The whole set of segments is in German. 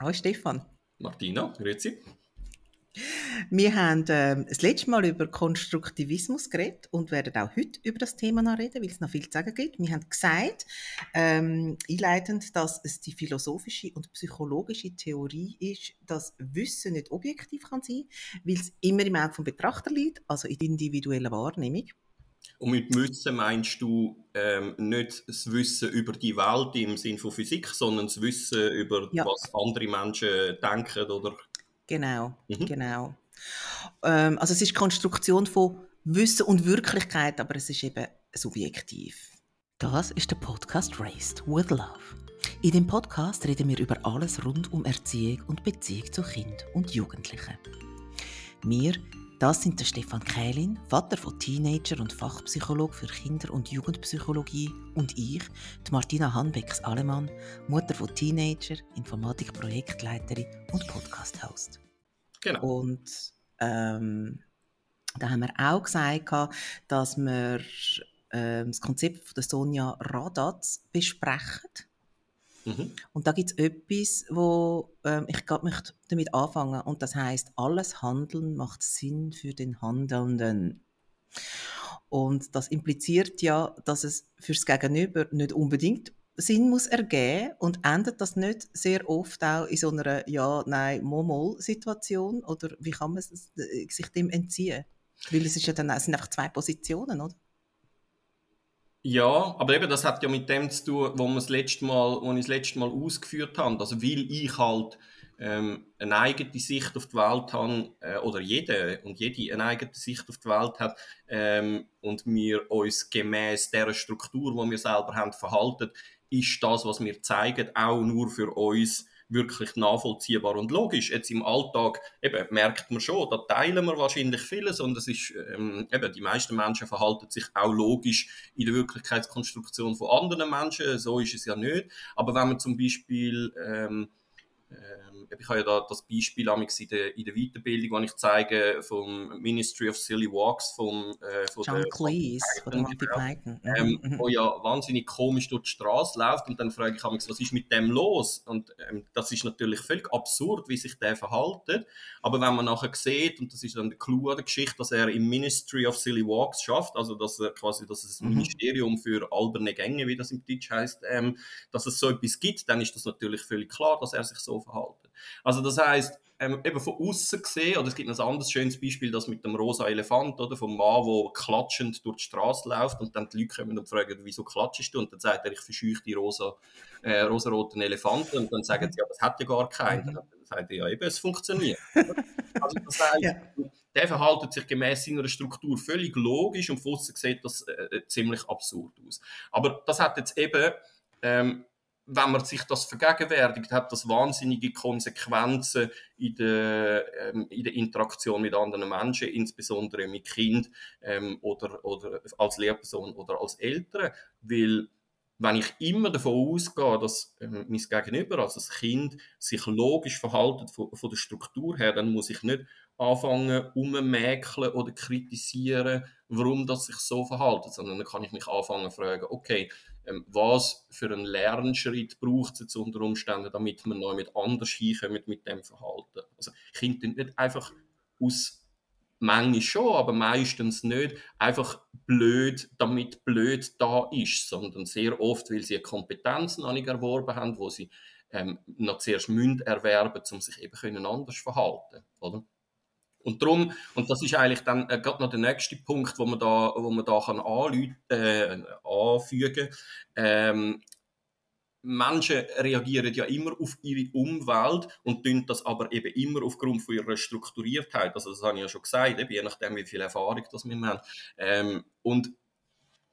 Hallo Stefan. Martina, grüezi. Wir haben ähm, das letzte Mal über Konstruktivismus geredet und werden auch heute über das Thema noch reden, weil es noch viel zu sagen gibt. Wir haben gesagt, ähm, einleitend, dass es die philosophische und psychologische Theorie ist, dass Wissen nicht objektiv kann sein, weil es immer im Auge vom Betrachter liegt, also in der individuellen Wahrnehmung. Und mit Wissen meinst du ähm, nicht das Wissen über die Welt im Sinne von Physik, sondern das Wissen über ja. was andere Menschen denken oder Genau, mhm. genau. Ähm, also es ist Konstruktion von Wissen und Wirklichkeit, aber es ist eben subjektiv. Das ist der Podcast Raised with Love. In dem Podcast reden wir über alles rund um Erziehung und Beziehung zu Kind und Jugendlichen. Wir, das sind der Stefan Kählin, Vater von Teenager und Fachpsycholog für Kinder- und Jugendpsychologie und ich, die Martina Hanbecks-Allemann, Mutter von Teenager, Informatik-Projektleiterin und Podcast-Host. Genau. Und ähm, da haben wir auch gesagt, dass wir äh, das Konzept von der Sonja Radatz besprechen. Mhm. Und da gibt es etwas, wo äh, ich gerade damit anfangen und das heißt, alles Handeln macht Sinn für den Handelnden. Und das impliziert ja, dass es fürs Gegenüber nicht unbedingt Sinn muss ergeben und endet das nicht sehr oft auch in so einer ja, nein, Momol-Situation oder wie kann man äh, sich dem entziehen? Weil es ist ja dann, es sind einfach zwei Positionen, oder? Ja, aber eben, das hat ja mit dem zu tun, wo, das letzte Mal, wo ich das letzte Mal ausgeführt habe. Also, weil ich halt ähm, eine eigene Sicht auf die Welt habe, äh, oder jede und jede eine eigene Sicht auf die Welt hat, ähm, und wir uns gemäß der Struktur, die wir selber haben, verhalten, ist das, was wir zeigen, auch nur für uns wirklich nachvollziehbar und logisch. Jetzt im Alltag eben, merkt man schon, da teilen wir wahrscheinlich vieles und es ist, ähm, eben, die meisten Menschen verhalten sich auch logisch in der Wirklichkeitskonstruktion von anderen Menschen, so ist es ja nicht. Aber wenn man zum Beispiel ähm, ähm, ich habe ja da das Beispiel in der, in der Weiterbildung, das ich zeige vom Ministry of Silly Walks vom, äh, von John der, Cleese von der Monty Python, ähm, mhm. wo ja wahnsinnig komisch durch die Straße läuft und dann frage ich mich, was ist mit dem los? Und ähm, das ist natürlich völlig absurd, wie sich der verhaltet. Aber wenn man nachher sieht, und das ist dann der Clou an der Geschichte, dass er im Ministry of Silly Walks schafft, also dass er quasi, dass es ein mhm. Ministerium für alberne Gänge, wie das im Deutsch heißt, ähm, dass es so etwas gibt, dann ist das natürlich völlig klar, dass er sich so verhalten. Also das heißt, ähm, eben von außen gesehen, oder es gibt noch ein anderes schönes Beispiel, das mit dem rosa Elefant, oder, vom Mann, der klatschend durch die Straße läuft und dann die Leute kommen und fragen, wieso klatschst du? Und dann sagt er, ich verscheuche die rosa, äh, rosaroten Elefanten und dann sagen sie, ja, das hat ja gar keinen. Dann sagt er, ja eben, es funktioniert. also das heißt, ja. der verhaltet sich gemäß seiner Struktur völlig logisch und von außen sieht das äh, äh, ziemlich absurd aus. Aber das hat jetzt eben ähm, wenn man sich das vergegenwärtigt, hat das wahnsinnige Konsequenzen in der, ähm, in der Interaktion mit anderen Menschen, insbesondere mit Kind ähm, oder, oder als Lehrperson oder als Eltern, weil wenn ich immer davon ausgehe, dass ähm, mein Gegenüber, also das Kind, sich logisch verhaltet von, von der Struktur her, dann muss ich nicht anfangen, ummäkeln oder kritisieren, warum das sich so verhält, sondern dann kann ich mich anfangen fragen, okay, was für einen Lernschritt braucht es unter Umständen, damit man noch mit anders hinkommt mit dem Verhalten. Also Kinder nicht einfach aus manchmal schon, aber meistens nicht einfach blöd, damit blöd da ist, sondern sehr oft, weil sie Kompetenzen noch nicht erworben haben, wo sie ähm, noch zuerst münd erwerben, um sich eben können anders verhalten, oder? Und darum, und das ist eigentlich dann äh, gerade noch der nächste Punkt, wo man da, wo man da kann anlüten, äh, anfügen ähm, Menschen reagieren ja immer auf ihre Umwelt und tun das aber eben immer aufgrund von ihrer Strukturiertheit. Also das habe ich ja schon gesagt, eben, je nachdem, wie viel Erfahrung das wir haben. Ähm, und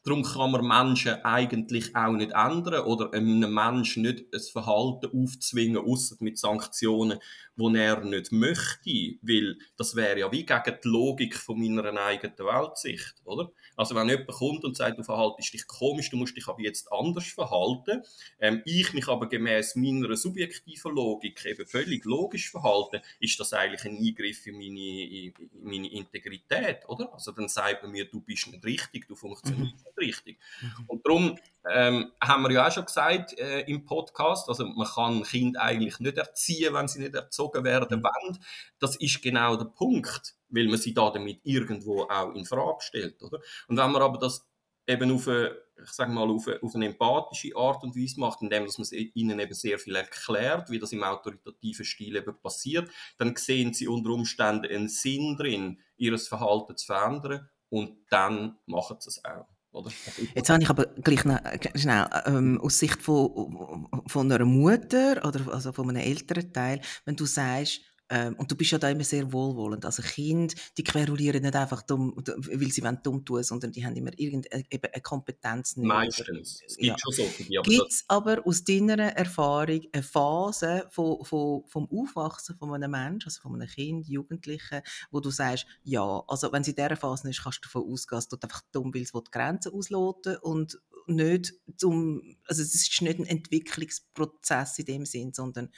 Darum kann man Menschen eigentlich auch nicht ändern oder einem Menschen nicht ein Verhalten aufzwingen, außer mit Sanktionen, die er nicht möchte, weil das wäre ja wie gegen die Logik von meiner eigenen Weltsicht, oder? Also wenn jemand kommt und sagt, du verhaltest dich komisch, du musst dich aber jetzt anders verhalten, ähm, ich mich aber gemäß meiner subjektiven Logik eben völlig logisch verhalten, ist das eigentlich ein Eingriff in meine, in meine Integrität, oder? Also dann sagt man mir, du bist nicht richtig, du funktionierst mhm. Nicht richtig. Mhm. Und darum ähm, haben wir ja auch schon gesagt äh, im Podcast, also man kann Kinder eigentlich nicht erziehen, wenn sie nicht erzogen werden mhm. wollen. Das ist genau der Punkt, weil man sie da damit irgendwo auch in Frage stellt, oder? Und wenn man aber das eben auf eine, ich sage mal, auf eine, auf eine empathische Art und Weise macht, indem dass man ihnen eben sehr viel erklärt, wie das im autoritativen Stil eben passiert, dann sehen sie unter Umständen einen Sinn drin, ihr Verhalten zu verändern und dann machen sie es auch. Oder? Jetzt habe ich aber gleich noch, schnell, ähm, aus Sicht von, von einer Mutter oder also von einem älteren Teil, wenn du sagst, ähm, und du bist ja da immer sehr wohlwollend. Also Kinder, die querulieren nicht einfach dumm, weil sie wollen dumm tun, sondern die haben immer irgendeine eine Kompetenz. Nicht. Meistens. Es gibt ja. schon solche. Gibt es aber aus deiner Erfahrung eine Phase von, von, vom Aufwachsen von einem Menschen, also von einem Kind, Jugendlichen, wo du sagst, ja, also wenn sie in dieser Phase ist, kannst du davon ausgehen, dass du einfach dumm willst, die Grenzen ausloten und nicht zum, also es ist nicht ein Entwicklungsprozess in dem Sinn, sondern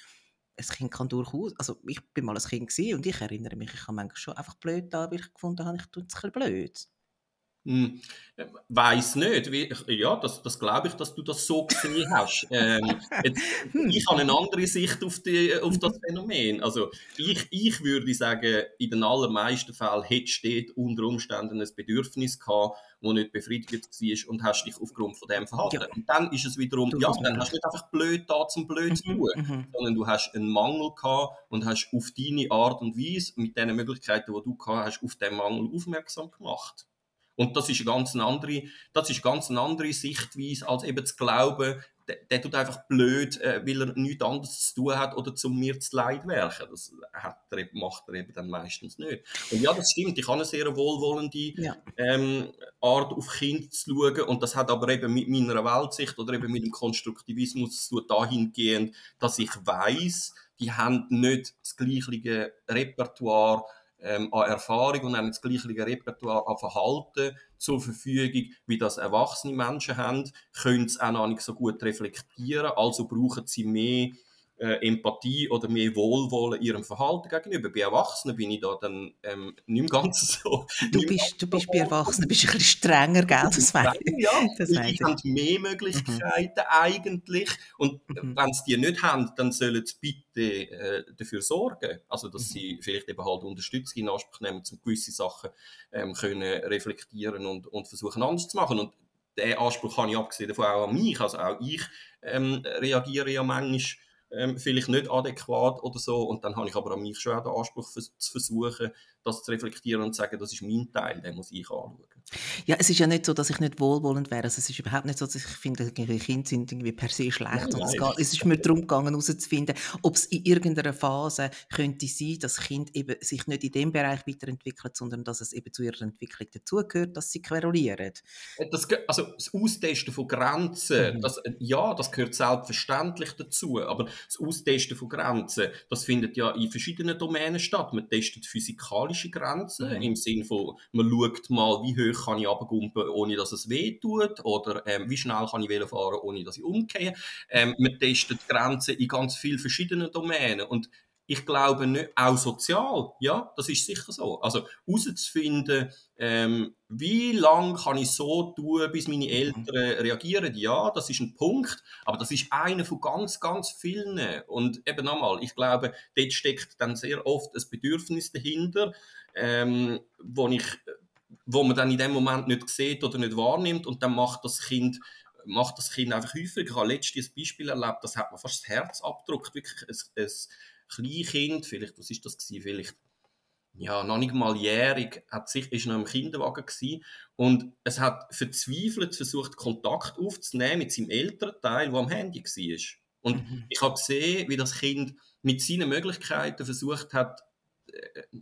ein Kind kann durchaus, also ich bin mal ein Kind und ich erinnere mich, ich habe manchmal schon einfach blöd da, weil ich gefunden habe, ich tue es ein bisschen blöd. Hm, weiß nicht. Wie, ja, das, das glaube ich, dass du das so gesehen hast. Ähm, jetzt, hm. ich habe eine andere Sicht auf, die, auf das Phänomen. Also ich, ich würde sagen, in den allermeisten Fällen hättest du unter Umständen ein Bedürfnis gehabt, das nicht befriedigt war und hast dich aufgrund von dem verhalten. Ja. Und dann ist es wiederum, du ja, dann hast du nicht einfach blöd da zum blöd zu mhm, tun, mhm. sondern du hast einen Mangel gehabt und hast auf deine Art und Weise, mit den Möglichkeiten, die du gehabt hast, auf den Mangel aufmerksam gemacht. Und das ist eine ganz andere, das ist ganz eine andere Sichtweise, als eben zu glauben, der, der tut einfach blöd, äh, weil er nichts anderes zu tun hat oder zu mir zu leid werken. Das hat er, macht er eben dann meistens nicht. Und ja, das stimmt. Ich habe eine sehr wohlwollende ja. ähm, Art, auf Kinder zu schauen. Und das hat aber eben mit meiner Weltsicht oder eben mit dem Konstruktivismus zu dahingehend, dass ich weiß, die haben nicht das gleiche Repertoire ähm, an Erfahrung und haben das gleiche Repertoire an Verhalten zur Verfügung, wie das erwachsene Menschen haben, können es auch noch nicht so gut reflektieren, also brauchen sie mehr äh, Empathie oder mehr Wohlwollen ihrem Verhalten gegenüber. Bei Erwachsenen bin ich da dann ähm, nicht mehr ganz so. Du bist, du bist bei Erwachsenen bist ein bisschen strenger, gell? Das ich. Ja, das die haben mehr Möglichkeiten mhm. eigentlich und mhm. wenn sie die nicht haben, dann sollen sie bitte äh, dafür sorgen, also dass mhm. sie vielleicht eben halt Unterstützung in Anspruch nehmen, um gewisse Sachen ähm, können reflektieren und, und versuchen anders zu machen und den Anspruch habe ich abgesehen davon auch an mich, also auch ich ähm, reagiere ja manchmal ähm, vielleicht nicht adäquat oder so. Und dann habe ich aber an mich schon auch den Anspruch zu versuchen, das zu reflektieren und zu sagen, das ist mein Teil, den muss ich anschauen. Ja, es ist ja nicht so, dass ich nicht wohlwollend wäre. Also es ist überhaupt nicht so, dass ich finde, Kinder sind irgendwie per se schlecht. Nein, nein. Es, ist mir darum gegangen, herauszufinden, ob es in irgendeiner Phase könnte sein, dass Kind eben sich nicht in dem Bereich weiterentwickelt, sondern dass es eben zu ihrer Entwicklung dazugehört, dass sie querulieren. Das, also das Austesten von Grenzen, mhm. das, ja, das gehört selbstverständlich dazu. Aber das Austesten von Grenzen, das findet ja in verschiedenen Domänen statt. Man testet physikalische Grenzen mhm. im Sinne von, man schaut mal, wie hoch kann ich runtergumpen, ohne dass es weh tut, oder ähm, wie schnell kann ich fahren, ohne dass ich umgehe. Ähm, man testet Grenzen in ganz vielen verschiedenen Domänen und ich glaube nicht, auch sozial, ja, das ist sicher so. Also herauszufinden, ähm, wie lange kann ich so tun, bis meine Eltern reagieren, ja, das ist ein Punkt, aber das ist einer von ganz, ganz vielen. Und eben nochmal, ich glaube, dort steckt dann sehr oft ein Bedürfnis dahinter, ähm, wo ich wo man dann in dem Moment nicht sieht oder nicht wahrnimmt und dann macht das Kind macht das Kind einfach häufig. Ich habe letztens ein Beispiel erlebt, das hat mir fast das Herz abgedruckt. Wirklich ein, ein Kleinkind, vielleicht, was ist das gewesen? Vielleicht, ja, noch nicht mal jährig, hat sich, ist noch im Kinderwagen gewesen und es hat verzweifelt versucht, Kontakt aufzunehmen mit seinem älteren Teil, der am Handy war. Und mhm. ich habe gesehen, wie das Kind mit seinen Möglichkeiten versucht hat,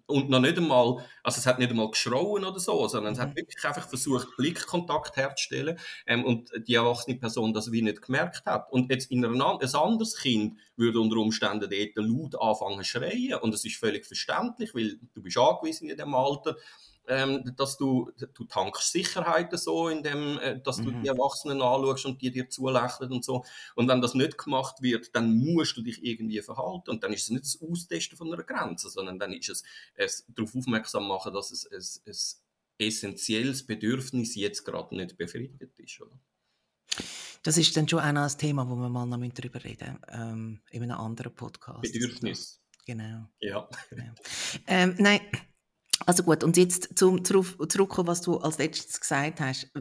und noch nicht einmal, also es hat nicht einmal geschrauen oder so, sondern es hat mhm. wirklich einfach versucht, Blickkontakt herzustellen ähm, und die erwachsene Person das wie nicht gemerkt hat. Und jetzt in einer, ein anderes Kind würde unter Umständen dort laut anfangen zu schreien und das ist völlig verständlich, weil du bist angewiesen in dem Alter ähm, dass du, du tankst Sicherheit so, indem, äh, dass mhm. du die Erwachsenen anschaust und die dir zulächeln und so. Und wenn das nicht gemacht wird, dann musst du dich irgendwie verhalten. Und dann ist es nicht das Austesten von einer Grenze, sondern dann ist es, es darauf aufmerksam machen, dass es, es, es essentielles Bedürfnis jetzt gerade nicht befriedigt ist. Oder? Das ist dann schon auch ein Thema, wo wir mal noch darüber reden ähm, in einem anderen Podcast. Bedürfnis. Genau. Ja. genau. Ähm, nein, also gut, und jetzt zum zurück, zurückkommen, was du als letztes gesagt hast.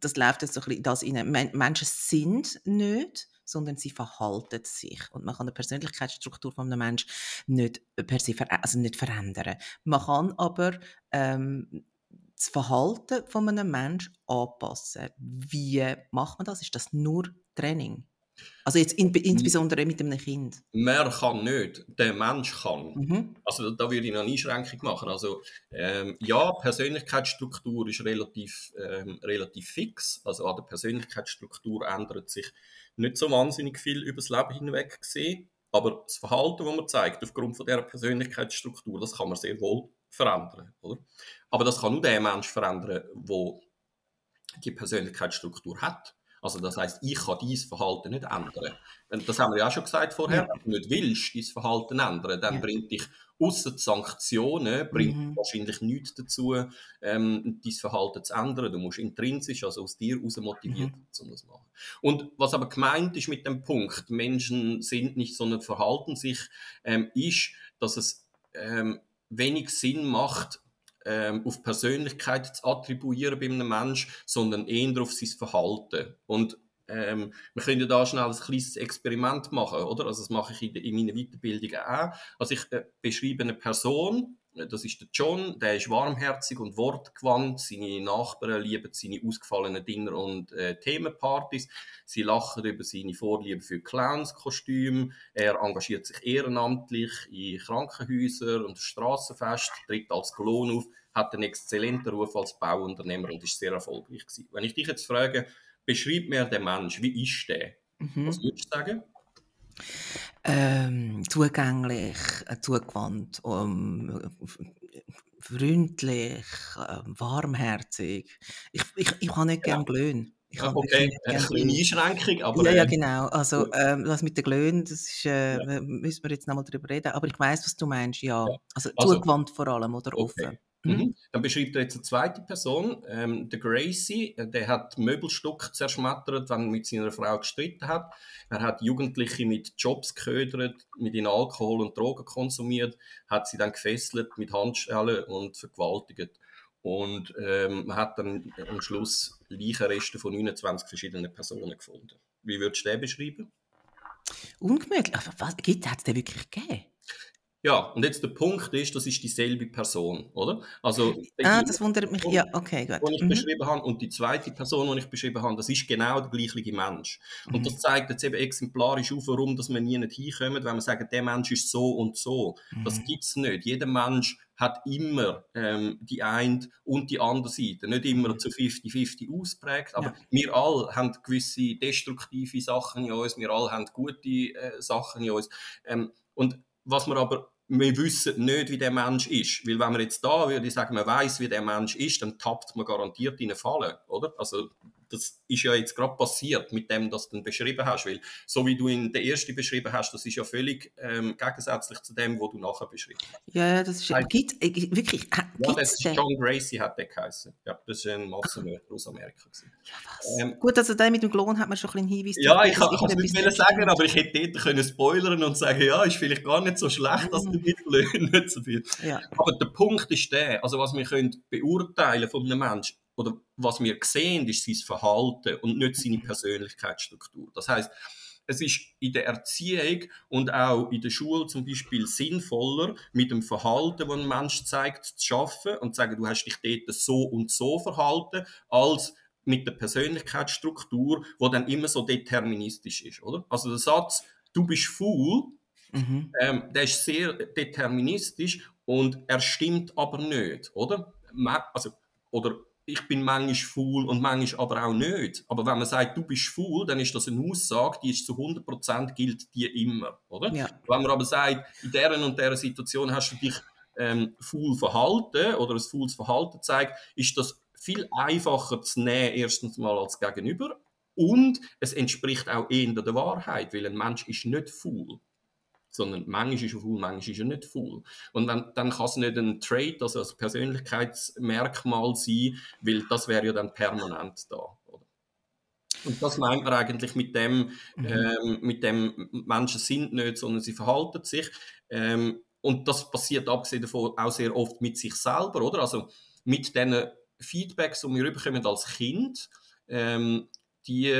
Das läuft jetzt so ein bisschen das rein. Menschen sind nicht, sondern sie verhalten sich. Und man kann die Persönlichkeitsstruktur von einem Menschen nicht per se ver also nicht verändern. Man kann aber ähm, das Verhalten von einem Menschen anpassen. Wie macht man das? Ist das nur Training? Also jetzt in, insbesondere mit einem Kind. Man kann nicht, der Mensch kann. Mhm. Also da würde ich noch eine Einschränkung machen. Also ähm, ja, Persönlichkeitsstruktur ist relativ, ähm, relativ fix. Also an der Persönlichkeitsstruktur ändert sich nicht so wahnsinnig viel über das Leben hinweg gesehen. Aber das Verhalten, das man zeigt, aufgrund von dieser Persönlichkeitsstruktur, das kann man sehr wohl verändern. Oder? Aber das kann nur der Mensch verändern, der die Persönlichkeitsstruktur hat. Also das heißt, ich kann dieses Verhalten nicht ändern. Das haben wir ja auch schon gesagt vorher. Ja. Wenn du nicht willst, dein Verhalten ändern, dann ja. bringt dich außer Sanktionen bringt mhm. wahrscheinlich nichts dazu, ähm, dein Verhalten zu ändern. Du musst intrinsisch, also aus dir heraus motiviert mhm. um das zu machen. Und was aber gemeint ist mit dem Punkt, Menschen sind nicht, sondern verhalten sich, ähm, ist, dass es ähm, wenig Sinn macht, ähm, auf Persönlichkeit zu attribuieren bei einem Menschen, sondern eher auf sein Verhalten. Und ähm, wir können da schnell ein kleines Experiment machen, oder? Also das mache ich in, in meiner Weiterbildung auch. Also ich äh, beschreibe eine Person, das ist der John, der ist warmherzig und wortgewandt. Seine Nachbarn lieben seine ausgefallenen Dinner- und äh, Themenpartys. Sie lachen über seine Vorliebe für Clownskostüme. Er engagiert sich ehrenamtlich in Krankenhäusern und Straßenfest, tritt als Klon auf, hat einen exzellenten Ruf als Bauunternehmer und ist sehr erfolgreich gewesen. Wenn ich dich jetzt frage, beschreib mir den Mensch, wie ist der? Mhm. Was würdest du sagen? Ähm, zugänglich, äh, zugewandt, um, freundlich, äh, warmherzig. Ich, ich, ich habe nicht ja. gerne Glöhn. Ich okay, eine kleine Einschränkung, aber... Ja, ja, ähm, genau. Also ähm, das mit den Glöhnen, das ist, äh, ja. müssen wir jetzt nochmal darüber reden. Aber ich weiß, was du meinst, ja. ja. Also, also zugewandt vor allem oder okay. offen. Mhm. mhm. Dann beschreibt er jetzt eine zweite Person, ähm, der Gracie, äh, der hat Möbelstück zerschmettert, wenn er mit seiner Frau gestritten hat. Er hat Jugendliche mit Jobs geködert, mit ihnen Alkohol und Drogen konsumiert, hat sie dann gefesselt mit Handschellen und vergewaltigt. Und ähm, man hat dann am Schluss Leichenreste von 29 verschiedenen Personen gefunden. Wie würdest du den beschreiben? Ungemütlich. Aber was, hat es den wirklich gegeben? Ja, und jetzt der Punkt ist, das ist dieselbe Person, oder? Also, ah, das wundert mich. Ja, okay, gut. Die ich mhm. beschrieben habe und die zweite Person, die ich beschrieben habe, das ist genau der gleiche Mensch. Und mhm. das zeigt jetzt eben exemplarisch auf, warum dass wir nie nicht hinkommen, wenn wir sagen, der Mensch ist so und so. Mhm. Das gibt's nicht. Jeder Mensch hat immer ähm, die eine und die andere Seite. Nicht immer mhm. zu 50-50 ausprägt, aber ja. wir alle haben gewisse destruktive Sachen in uns, wir alle haben gute äh, Sachen in uns. Ähm, und was wir aber wir wissen nicht, wie der Mensch ist. Weil wenn man jetzt da würde sagen, man weiß, wie der Mensch ist, dann tappt man garantiert in eine Falle, oder? Also das ist ja jetzt gerade passiert mit dem, was du beschrieben hast, weil so wie du in der ersten beschrieben hast, das ist ja völlig ähm, gegensätzlich zu dem, was du nachher beschrieben hast. Ja, das ist ja, gibt, äh, wirklich, ja, das ist John Gracie hat der geheißen. Ja, das ist ein Massenmörder aus Amerika. Ja, ähm, Gut, also der mit dem Klon hat man schon ein bisschen Hinweis. Ja, ich kann es nicht sagen, aber ich hätte dort können spoilern und sagen, ja, ist vielleicht gar nicht so schlecht, dass du mhm. mit Klon nicht so viel. Ja. Aber der Punkt ist der, also was wir können beurteilen von einem Menschen, oder was wir sehen, ist sein Verhalten und nicht seine Persönlichkeitsstruktur. Das heißt, es ist in der Erziehung und auch in der Schule zum Beispiel sinnvoller, mit dem Verhalten, das ein Mensch zeigt, zu arbeiten und zu sagen, du hast dich dort so und so verhalten, als mit der Persönlichkeitsstruktur, wo dann immer so deterministisch ist, oder? Also der Satz, du bist faul, mhm. ähm, der ist sehr deterministisch und er stimmt aber nicht, oder? Also, oder ich bin manchmal faul und manchmal aber auch nicht. Aber wenn man sagt, du bist faul, dann ist das eine Aussage, die ist zu 100% gilt die immer, oder? Ja. Wenn man aber sagt, in dieser und dieser Situation hast du dich ähm, faul verhalten oder ein faules Verhalten zeigt, ist das viel einfacher zu nehmen, erstens mal als Gegenüber. Und es entspricht auch eher der Wahrheit, weil ein Mensch ist nicht faul. Sondern manchmal ist er faul, manchmal ist er nicht faul. Und wenn, dann kann es nicht ein Trait, also ein Persönlichkeitsmerkmal sein, weil das wäre ja dann permanent da. Oder? Und das meint man eigentlich mit dem, mhm. ähm, mit dem, Menschen sind nicht, sondern sie verhalten sich. Ähm, und das passiert abgesehen davon auch sehr oft mit sich selber, oder? Also mit den Feedbacks, die wir bekommen als Kind, ähm, die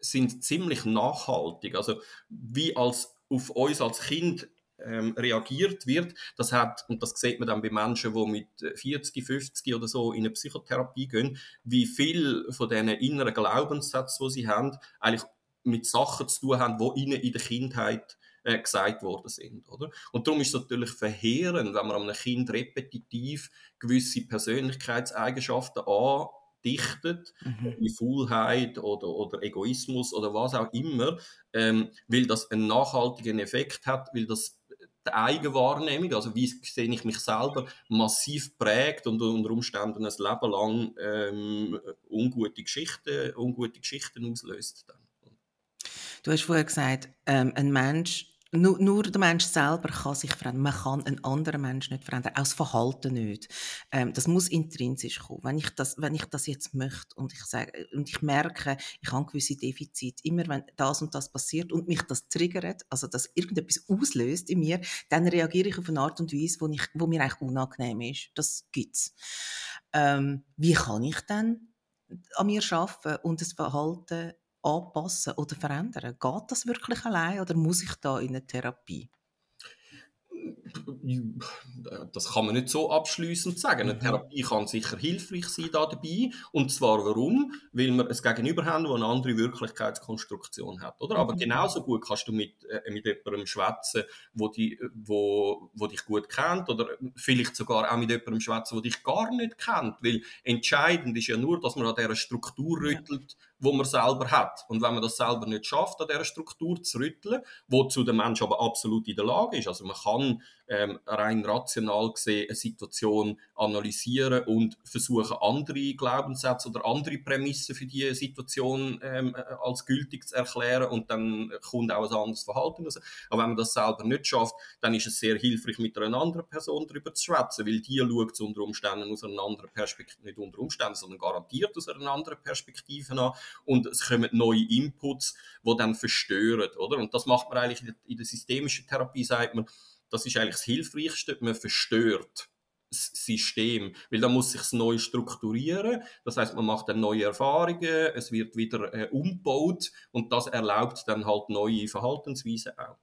sind ziemlich nachhaltig. Also wie als auf uns als Kind ähm, reagiert wird, das hat, und das sieht man dann bei Menschen, die mit 40, 50 oder so in eine Psychotherapie gehen, wie viel von diesen inneren Glaubenssätzen, die sie haben, eigentlich mit Sachen zu tun haben, die ihnen in der Kindheit äh, gesagt worden sind. Oder? Und darum ist es natürlich verheerend, wenn man einem Kind repetitiv gewisse Persönlichkeitseigenschaften an dichtet, mhm. wie Faulheit oder, oder Egoismus oder was auch immer, ähm, weil das einen nachhaltigen Effekt hat, weil das die Eigenwahrnehmung, also wie sehe ich mich selber, massiv prägt und unter Umständen ein Leben lang ähm, ungute, Geschichten, ungute Geschichten auslöst. Dann. Du hast vorher gesagt, ähm, ein Mensch nur, nur, der Mensch selber kann sich verändern. Man kann einen anderen Menschen nicht verändern, auch das Verhalten nicht. Ähm, das muss intrinsisch kommen. Wenn ich das, wenn ich das jetzt möchte und ich, sage, und ich merke, ich habe gewisse Defizite, immer wenn das und das passiert und mich das triggert, also dass irgendetwas auslöst in mir, dann reagiere ich auf eine Art und Weise, wo, ich, wo mir eigentlich unangenehm ist. Das gibt's. Ähm, wie kann ich dann an mir arbeiten und das Verhalten anpassen oder verändern? Geht das wirklich allein oder muss ich da in eine Therapie? Das kann man nicht so abschließend sagen. Eine mhm. Therapie kann sicher hilfreich sein da dabei. Und zwar warum? Weil wir ein Gegenüber haben, das eine andere Wirklichkeitskonstruktion hat. Oder? Aber mhm. genauso gut kannst du mit, äh, mit jemandem schwätzen, wo, die, wo, wo dich gut kennt. Oder vielleicht sogar auch mit jemandem schwätzen, der dich gar nicht kennt. Weil entscheidend ist ja nur, dass man an dieser Struktur rüttelt, wo man selber hat. Und wenn man das selber nicht schafft, an dieser Struktur zu rütteln, wozu der Mensch aber absolut in der Lage ist, also man kann ähm, rein rational gesehen eine Situation analysieren und versuchen, andere Glaubenssätze oder andere Prämissen für die Situation ähm, äh, als gültig zu erklären und dann kommt auch ein anderes Verhalten raus. Aber wenn man das selber nicht schafft, dann ist es sehr hilfreich, mit einer anderen Person darüber zu schwätzen, weil die schaut es unter Umständen aus einer anderen Perspektive, nicht unter Umständen, sondern garantiert aus einer anderen Perspektive an und es kommen neue Inputs, die dann verstören, oder? Und das macht man eigentlich in der systemischen Therapie, sagt man, das ist eigentlich das Hilfreichste, man verstört das System, weil da muss sich neu strukturieren. Das heißt, man macht dann neue Erfahrungen, es wird wieder äh, umgebaut und das erlaubt dann halt neue Verhaltensweisen auch.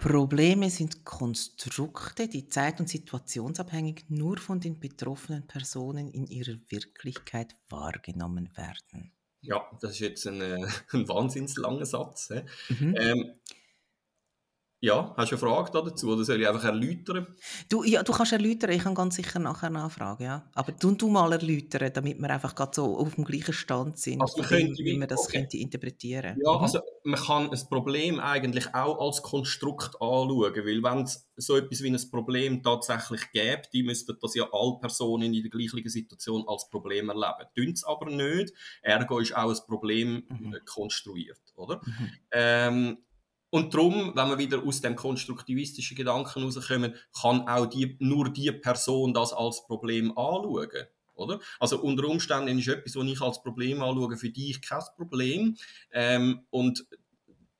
Probleme sind Konstrukte, die zeit- und situationsabhängig nur von den betroffenen Personen in ihrer Wirklichkeit wahrgenommen werden. Ja, das ist jetzt ein, äh, ein wahnsinnig langer Satz. Mhm. Ähm, ja, hast du eine Frage dazu oder soll ich einfach erläutern? Du, ja, du kannst erläutern, ich kann ganz sicher nachher nachfragen, ja. Aber du, du mal erläutern, damit wir einfach gerade so auf dem gleichen Stand sind, also dem, wie man das okay. könnte interpretieren Ja, mhm. also man kann ein Problem eigentlich auch als Konstrukt anschauen, weil wenn es so etwas wie ein Problem tatsächlich gäbe, die müssten das ja alle Personen in der gleichen Situation als Problem erleben. Tun es aber nicht, ergo ist auch ein Problem mhm. konstruiert, oder? Mhm. Ähm, und darum, wenn wir wieder aus dem konstruktivistischen Gedanken rauskommen, kann auch die, nur die Person das als Problem anschauen. Oder? Also unter Umständen ist etwas, was ich als Problem anschaue, für dich kein Problem. Ähm, und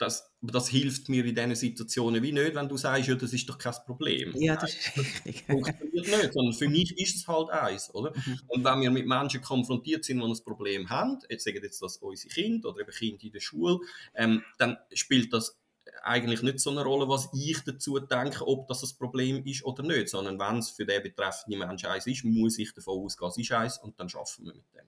das, das hilft mir in diesen Situationen wie nicht, wenn du sagst, ja, das ist doch kein Problem. Ja, das ist richtig. Das funktioniert nicht, sondern für mich ist es halt eins, oder? Mhm. Und wenn wir mit Menschen konfrontiert sind, die ein Problem haben, jetzt sagen jetzt das unsere Kinder oder eben Kinder in der Schule, ähm, dann spielt das eigentlich nicht so eine Rolle, was ich dazu denke, ob das ein Problem ist oder nicht, sondern wenn es für den betreffenden Menschen eins ist, muss ich davon ausgehen, es ist eins und dann schaffen wir mit dem.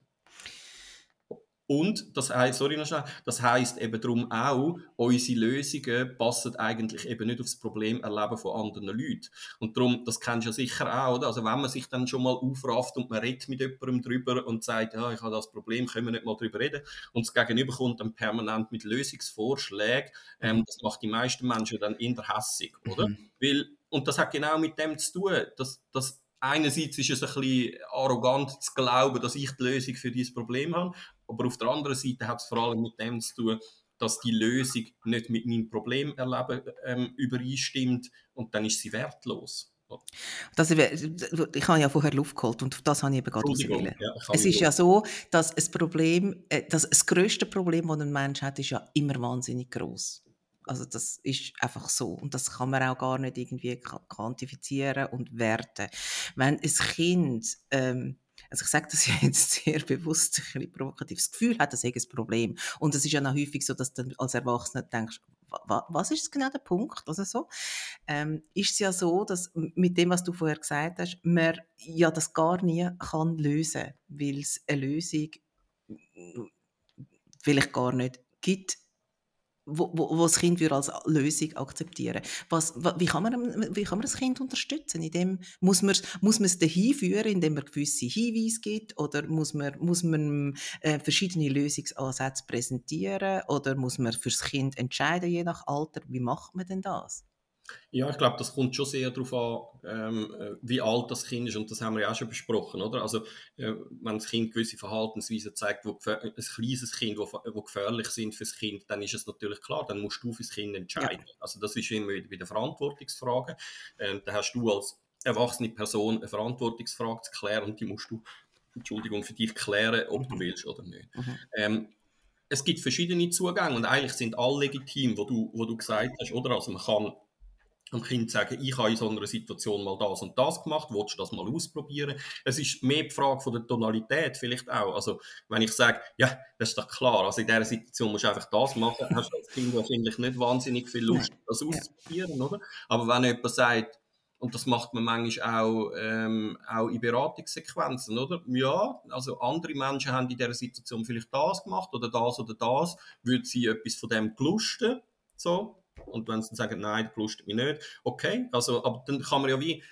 Und das heißt, sorry noch schnell, das heißt eben darum auch, unsere Lösungen passen eigentlich eben nicht auf das Problem erleben von anderen Leuten. Und darum, das kennst du ja sicher auch, oder? Also wenn man sich dann schon mal aufrafft und man redet mit jemandem drüber und sagt, ja, ich habe das Problem, können wir nicht mal drüber reden? Und das Gegenüber kommt dann permanent mit Lösungsvorschlägen, ähm, das macht die meisten Menschen dann eher hässig, oder? Mhm. Weil, und das hat genau mit dem zu tun, dass, dass einerseits ist es ein bisschen arrogant zu glauben, dass ich die Lösung für dieses Problem habe, aber auf der anderen Seite hat es vor allem mit dem zu tun, dass die Lösung nicht mit meinem Problem erleben ähm, übereinstimmt und dann ist sie wertlos. Das, ich habe ja vorher Luft geholt und das habe ich eben gerade ausgewählt. Ja, es ist ja so, dass das Problem, äh, dass das größte Problem, das ein Mensch hat, ist ja immer wahnsinnig groß. Also das ist einfach so und das kann man auch gar nicht irgendwie quantifizieren und werten. Wenn ein Kind ähm, also ich sage das ja jetzt sehr bewusst, ein bisschen provokatives Gefühl hat, das ist ein Problem. Und es ist ja noch häufig so, dass du als Erwachsener denkst, was ist genau der Punkt? Also so, ähm, ist es ja so, dass mit dem, was du vorher gesagt hast, man ja das gar nie kann lösen, weil es eine Lösung vielleicht gar nicht gibt, wo, wo, wo das Kind als Lösung akzeptieren was, wie, kann man, wie kann man das Kind unterstützen? In dem, muss, man, muss man es dahin führen, indem man gewisse Hinweise gibt? Oder muss man, muss man äh, verschiedene Lösungsansätze präsentieren? Oder muss man für das Kind entscheiden, je nach Alter? Wie macht man denn das? Ja, ich glaube, das kommt schon sehr darauf an, ähm, äh, wie alt das Kind ist und das haben wir ja auch schon besprochen, oder? Also äh, wenn das Kind gewisse Verhaltensweisen zeigt, wo ein kleines Kind, wo, wo gefährlich sind für das Kind, dann ist es natürlich klar, dann musst du für das Kind entscheiden. Ja. Also das ist immer wieder der Verantwortungsfrage. Ähm, da hast du als erwachsene Person eine Verantwortungsfrage zu klären und die musst du, Entschuldigung, für dich klären, ob mhm. du willst oder nicht. Mhm. Ähm, es gibt verschiedene Zugänge und eigentlich sind alle legitim, wo du, wo du gesagt hast, oder? Also man kann dem Kind sagen, ich habe in so einer Situation mal das und das gemacht, willst du das mal ausprobieren? Es ist mehr die Frage von der Tonalität vielleicht auch. Also wenn ich sage, ja, das ist doch klar, also in dieser Situation musst du einfach das machen, hast du als Kind wahrscheinlich nicht wahnsinnig viel Lust, das auszuprobieren, oder? Aber wenn jemand sagt, und das macht man manchmal auch, ähm, auch in Beratungssequenzen, oder? Ja, also andere Menschen haben in dieser Situation vielleicht das gemacht oder das oder das, würde sie etwas von dem gelusten, so, und wenn sie dann sagen, nein, das lustet mich nicht, okay, also, aber dann kann man ja wie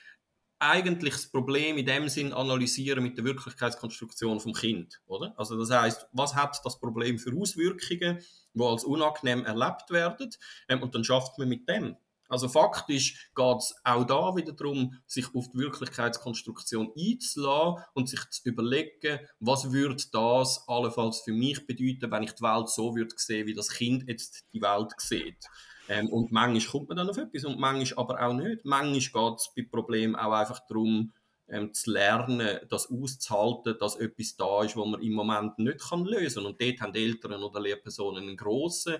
eigentlich das Problem in dem Sinn analysieren mit der Wirklichkeitskonstruktion vom Kind, oder? Also das heißt, was hat das Problem für Auswirkungen, die als unangenehm erlebt werden, ähm, und dann schafft man mit dem. Also faktisch geht es auch da wieder darum, sich auf die Wirklichkeitskonstruktion einzulassen und sich zu überlegen, was würde das allenfalls für mich bedeuten, wenn ich die Welt so würde sehen, wie das Kind jetzt die Welt sieht. Ähm, und manchmal kommt man dann auf etwas und manchmal aber auch nicht. Manchmal geht es bei Problemen auch einfach darum, ähm, zu lernen, das auszuhalten, dass etwas da ist, was man im Moment nicht kann lösen kann. Und dort haben Eltern oder Lehrpersonen einen grossen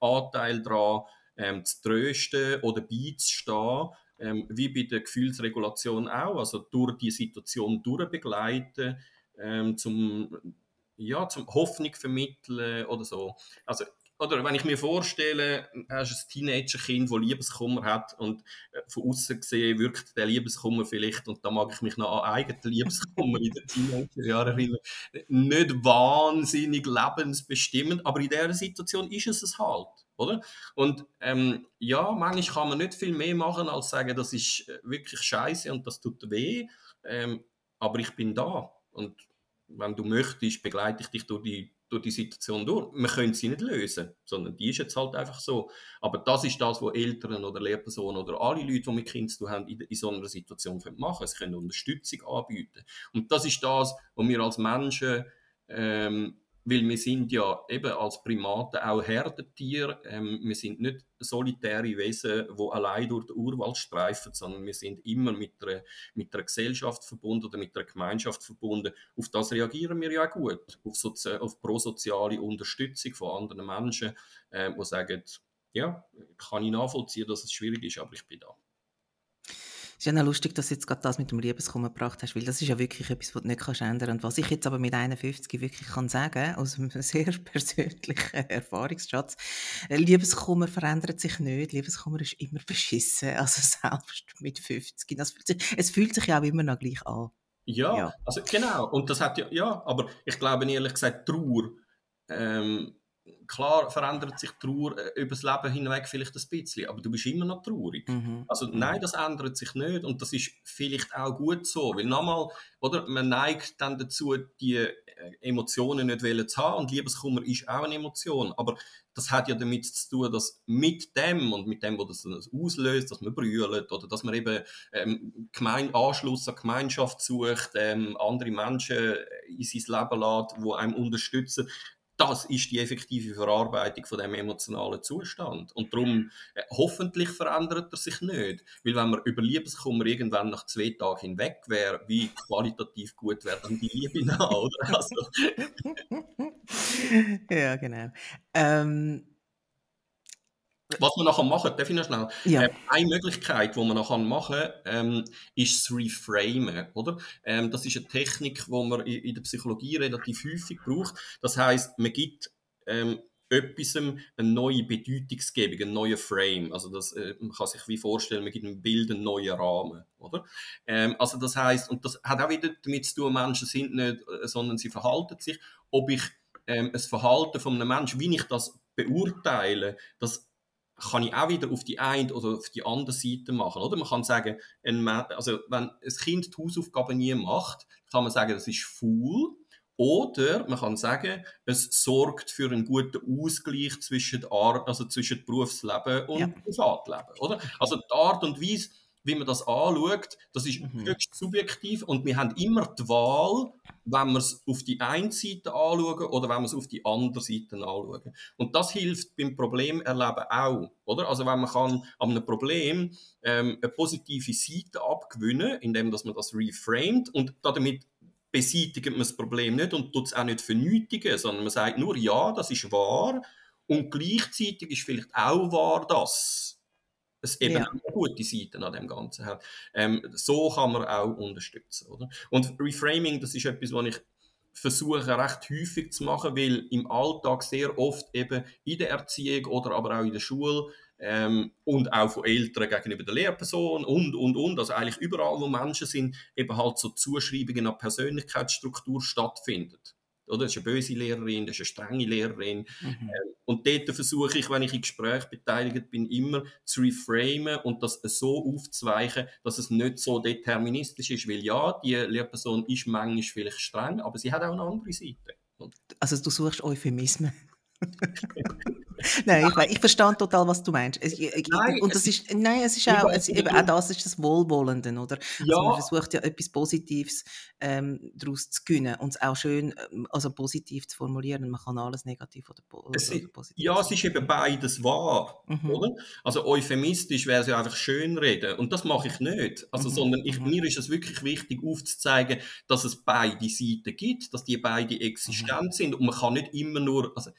Anteil daran, ähm, zu trösten oder beizustehen, ähm, wie bei der Gefühlsregulation auch, also durch die Situation durchbegleiten, ähm, zum, ja, zum Hoffnung vermitteln oder so. Also oder wenn ich mir vorstelle, hast ein Teenagerkind, das Liebeskummer hat und äh, von außen gesehen wirkt der Liebeskummer vielleicht, und da mag ich mich noch an eigenen Liebeskummer in den Teenagerjahren erinnern, nicht wahnsinnig lebensbestimmend, aber in dieser Situation ist es es halt. Oder? Und ähm, ja, manchmal kann man nicht viel mehr machen, als sagen, das ist äh, wirklich scheiße und das tut weh, ähm, aber ich bin da. Und wenn du möchtest, begleite ich dich durch die durch die Situation durch. Wir können sie nicht lösen, sondern die ist jetzt halt einfach so. Aber das ist das, was Eltern oder Lehrpersonen oder alle Leute, die mit Kindern zu haben, in, in so einer Situation machen können. Sie können Unterstützung anbieten. Und das ist das, was wir als Menschen ähm, weil wir sind ja eben als Primaten auch Herdentiere. Ähm, wir sind nicht solitäre Wesen, die allein durch den Urwald streifen, sondern wir sind immer mit einer, mit einer Gesellschaft verbunden oder mit einer Gemeinschaft verbunden. Auf das reagieren wir ja auch gut, auf, Sozi auf prosoziale Unterstützung von anderen Menschen, äh, die sagen, ja, kann ich nachvollziehen, dass es schwierig ist, aber ich bin da. Es ist ja noch lustig, dass du jetzt gerade das mit dem Liebeskummer gebracht hast, weil das ist ja wirklich etwas, was du nicht kannst ändern kannst. Und was ich jetzt aber mit 51 wirklich kann sagen, aus einem sehr persönlichen Erfahrungsschatz, äh, Liebeskummer verändert sich nicht. Liebeskummer ist immer beschissen, also selbst mit 50. Das fühlt sich, es fühlt sich ja auch immer noch gleich an. Ja, ja, also genau. Und das hat ja, ja, aber ich glaube ehrlich gesagt, Trauer ähm, klar verändert sich Trauer äh, über das Leben hinweg vielleicht ein bisschen, aber du bist immer noch traurig. Mhm. Also nein, das ändert sich nicht und das ist vielleicht auch gut so, weil nochmal, oder, man neigt dann dazu, die äh, Emotionen nicht zu haben und Liebeskummer ist auch eine Emotion, aber das hat ja damit zu tun, dass mit dem und mit dem, was das auslöst, dass man brüllt oder dass man eben ähm, Gemein Anschluss an Gemeinschaft sucht, ähm, andere Menschen in sein Leben lässt, die einem unterstützen, das ist die effektive Verarbeitung von dem emotionalen Zustand. Und darum, äh, hoffentlich verändert er sich nicht. Weil wenn man über Liebeskummer irgendwann nach zwei Tagen hinweg wäre, wie qualitativ gut wäre dann die Liebe nach, oder? Also. ja, genau. Ähm, was man nachher machen, darf ich noch schnell? Ja. Ähm, eine Möglichkeit, die man nachher machen kann, ähm, ist das Reframen, oder? Ähm, das ist eine Technik, die man in, in, der Psychologie relativ häufig braucht. Das heißt, man gibt ähm, etwas eine neue Bedeutungsgebung, einen neuen Frame. Also das, äh, man kann sich wie vorstellen, man gibt einem Bild einen neuen Rahmen, oder? Ähm, also das heißt, und das hat auch wieder damit zu tun, Menschen sind nicht, äh, sondern sie verhalten sich. Ob ich ähm, das Verhalten von einem Menschen, wie ich das beurteile, das kann ich auch wieder auf die eine oder auf die andere Seite machen. Oder man kann sagen, ein, also wenn ein Kind die Hausaufgaben nie macht, kann man sagen, das ist faul. Oder man kann sagen, es sorgt für einen guten Ausgleich zwischen, Art, also zwischen Berufsleben und ja. Privatleben. Oder? Also die Art und Weise, wie man das anschaut, das ist mhm. höchst subjektiv und wir haben immer die Wahl, wenn wir es auf die eine Seite anschauen oder wenn wir es auf die andere Seite anschauen. Und das hilft beim Problemerleben auch, oder? Also wenn man kann an einem Problem ähm, eine positive Seite abgewinnen, indem dass man das reframed und damit beseitigt man das Problem nicht und tut es auch nicht vernötigen, sondern man sagt nur, ja, das ist wahr und gleichzeitig ist vielleicht auch wahr, dass es eben ja. auch gute Seiten an dem Ganzen hat. Ähm, so kann man auch unterstützen. Oder? Und Reframing, das ist etwas, was ich versuche recht häufig zu machen, weil im Alltag sehr oft eben in der Erziehung oder aber auch in der Schule ähm, und auch von Eltern gegenüber der Lehrperson und, und, und, also eigentlich überall, wo Menschen sind, eben halt so Zuschreibungen an Persönlichkeitsstruktur stattfindet. Oder? Das ist eine böse Lehrerin, das ist eine strenge Lehrerin. Mhm. Ähm, und dort versuche ich, wenn ich in Gespräch beteiligt bin, immer zu reframen und das so aufzuweichen, dass es nicht so deterministisch ist. Weil ja, die Lehrperson ist manchmal vielleicht streng, aber sie hat auch eine andere Seite. Also du suchst Euphemismen. nein, ich, ich verstehe total, was du meinst. Ich, nein, und das ist, nein, es ist auch, es, eben, auch das ist das Wohlwollende, oder? Also ja. Also man versucht ja etwas Positives ähm, daraus zu gewinnen und es auch schön, ähm, also positiv zu formulieren. Man kann alles negativ oder, oder positiv. Ja, es ist eben beides wahr, mhm. oder? Also euphemistisch wäre es ja einfach schön reden und das mache ich nicht. Also, mhm. sondern ich, mhm. mir ist es wirklich wichtig aufzuzeigen, dass es beide Seiten gibt, dass die beide existent mhm. sind und man kann nicht immer nur, also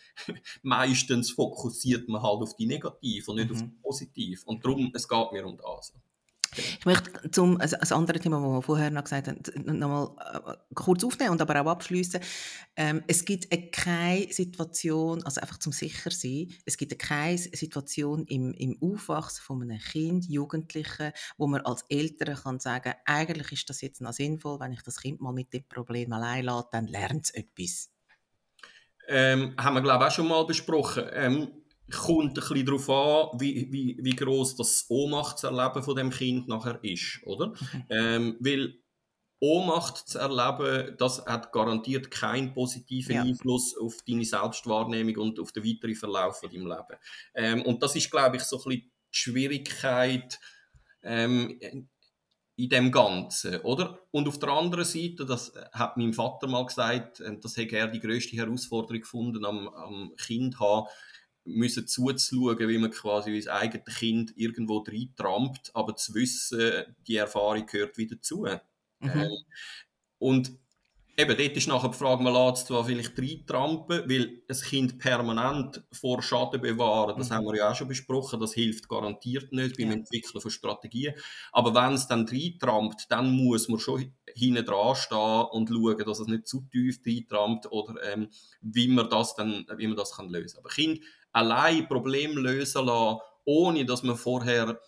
meistens fokussiert man halt auf die Negativ und nicht mhm. auf die Positiv. Und darum, es geht mir um das. Ich möchte zum also das andere Thema, das wir vorher noch gesagt haben, nochmal äh, kurz aufnehmen und aber auch abschließen. Ähm, es gibt keine Situation, also einfach zum sicher sein, es gibt keine Situation im, im Aufwachsen von einem Kind, Jugendlichen, wo man als Eltern kann sagen, eigentlich ist das jetzt noch sinnvoll, wenn ich das Kind mal mit dem Problem allein lasse, dann lernt es etwas. Ähm, haben wir, glaube ich, auch schon mal besprochen. Ähm, kommt ein bisschen darauf an, wie, wie, wie gross das Ohnmachtserleben von dem Kind nachher ist, oder? Mhm. Ähm, weil Ohnmacht zu erleben, das hat garantiert keinen positiven ja. Einfluss auf deine Selbstwahrnehmung und auf den weiteren Verlauf von deinem Leben. Ähm, und das ist, glaube ich, so ein bisschen die Schwierigkeit, ähm, in dem Ganzen, oder? Und auf der anderen Seite, das hat mein Vater mal gesagt, ähm, das hätte er die größte Herausforderung gefunden, am, am Kind haben, müssen zuzuschauen, wie man quasi wie das eigene Kind irgendwo reintrampt, aber zu wissen, die Erfahrung gehört wieder zu. Mhm. Ähm, und Eben, dort ist nachher die Frage, man lässt es zwar vielleicht reintrampen, weil ein Kind permanent vor Schaden bewahren, das mhm. haben wir ja auch schon besprochen, das hilft garantiert nicht beim ja. Entwickeln von Strategien. Aber wenn es dann reintrampt, dann muss man schon hinten dran stehen und schauen, dass es nicht zu tief reintrampt oder ähm, wie man das dann wie man das kann lösen kann. Aber Kind allein Probleme lösen lassen, ohne dass man vorher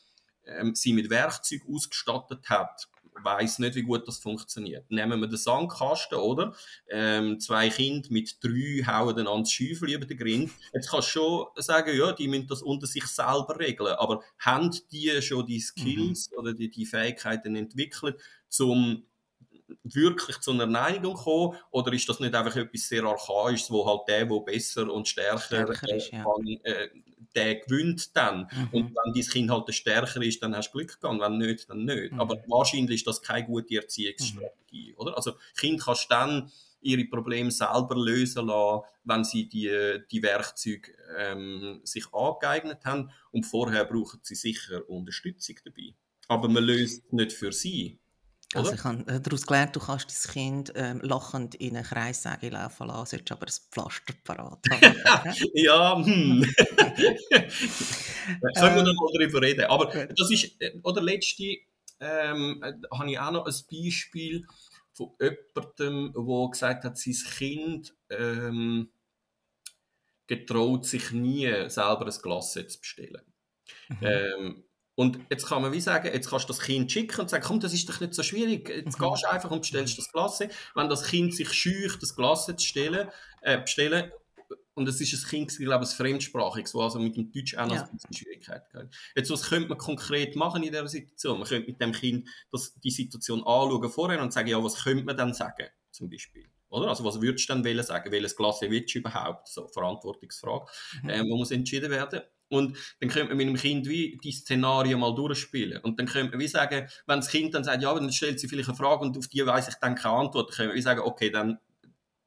ähm, sie mit Werkzeug ausgestattet hat, weiß nicht, wie gut das funktioniert. Nehmen wir den Sandkasten, oder? Ähm, zwei Kinder mit drei hauen dann ans Schäufel über den Grind. Jetzt kannst du schon sagen, ja, die müssen das unter sich selber regeln. Aber haben die schon die Skills mhm. oder die, die Fähigkeiten entwickelt, um wirklich zu einer Einigung kommen? Oder ist das nicht einfach etwas sehr Archaisches, wo halt der, der besser und stärker, stärker ist, ja. kann, äh, der gewinnt dann. Mhm. Und wenn dein Kind halt stärker ist, dann hast du Glück gehabt, wenn nicht, dann nicht. Mhm. Aber wahrscheinlich ist das keine gute Erziehungsstrategie, mhm. oder? Also Kind kannst dann ihre Probleme selber lösen lassen, wenn sie die, die Werkzeuge ähm, sich angeeignet haben. Und vorher brauchen sie sicher Unterstützung dabei. Aber man löst es nicht für sie. Also ich habe äh, daraus gelernt, du kannst dein Kind ähm, lachend in eine Kreissäge laufen lassen, solltest aber ein Pflaster parat haben. ja, hm. Können wir noch mal darüber reden. Aber das ist, äh, oder letzte, ähm, äh, habe ich auch noch ein Beispiel von jemandem, der gesagt hat, sein Kind ähm, getraut sich nie, selber ein Glas zu bestellen. Mhm. Ähm, und jetzt kann man wie sagen, jetzt kannst du das Kind schicken und sagen, komm, das ist doch nicht so schwierig, jetzt mhm. gehst du einfach und bestellst das Klasse. Wenn das Kind sich scheucht, das Klasse zu stellen, äh, bestellen, und es ist ein Kind, ich glaube, ein fremdsprachiges, das also mit dem Deutsch auch noch ja. ein Schwierigkeiten hat. Jetzt, was könnte man konkret machen in dieser Situation? Man könnte mit dem Kind das, die Situation anschauen vorher und sagen, ja, was könnte man dann sagen, zum Beispiel? Oder? Also was würdest du dann wollen sagen? Welches Klasse willst du überhaupt? So, Verantwortungsfrage, mhm. ähm, wo muss entschieden werden. Und dann könnte man mit dem Kind wie die Szenarien mal durchspielen. Und dann könnte man wie sagen, wenn das Kind dann sagt, ja, dann stellt sie vielleicht eine Frage und auf die weiß ich dann keine Antwort, dann können wir wie sagen, okay, dann,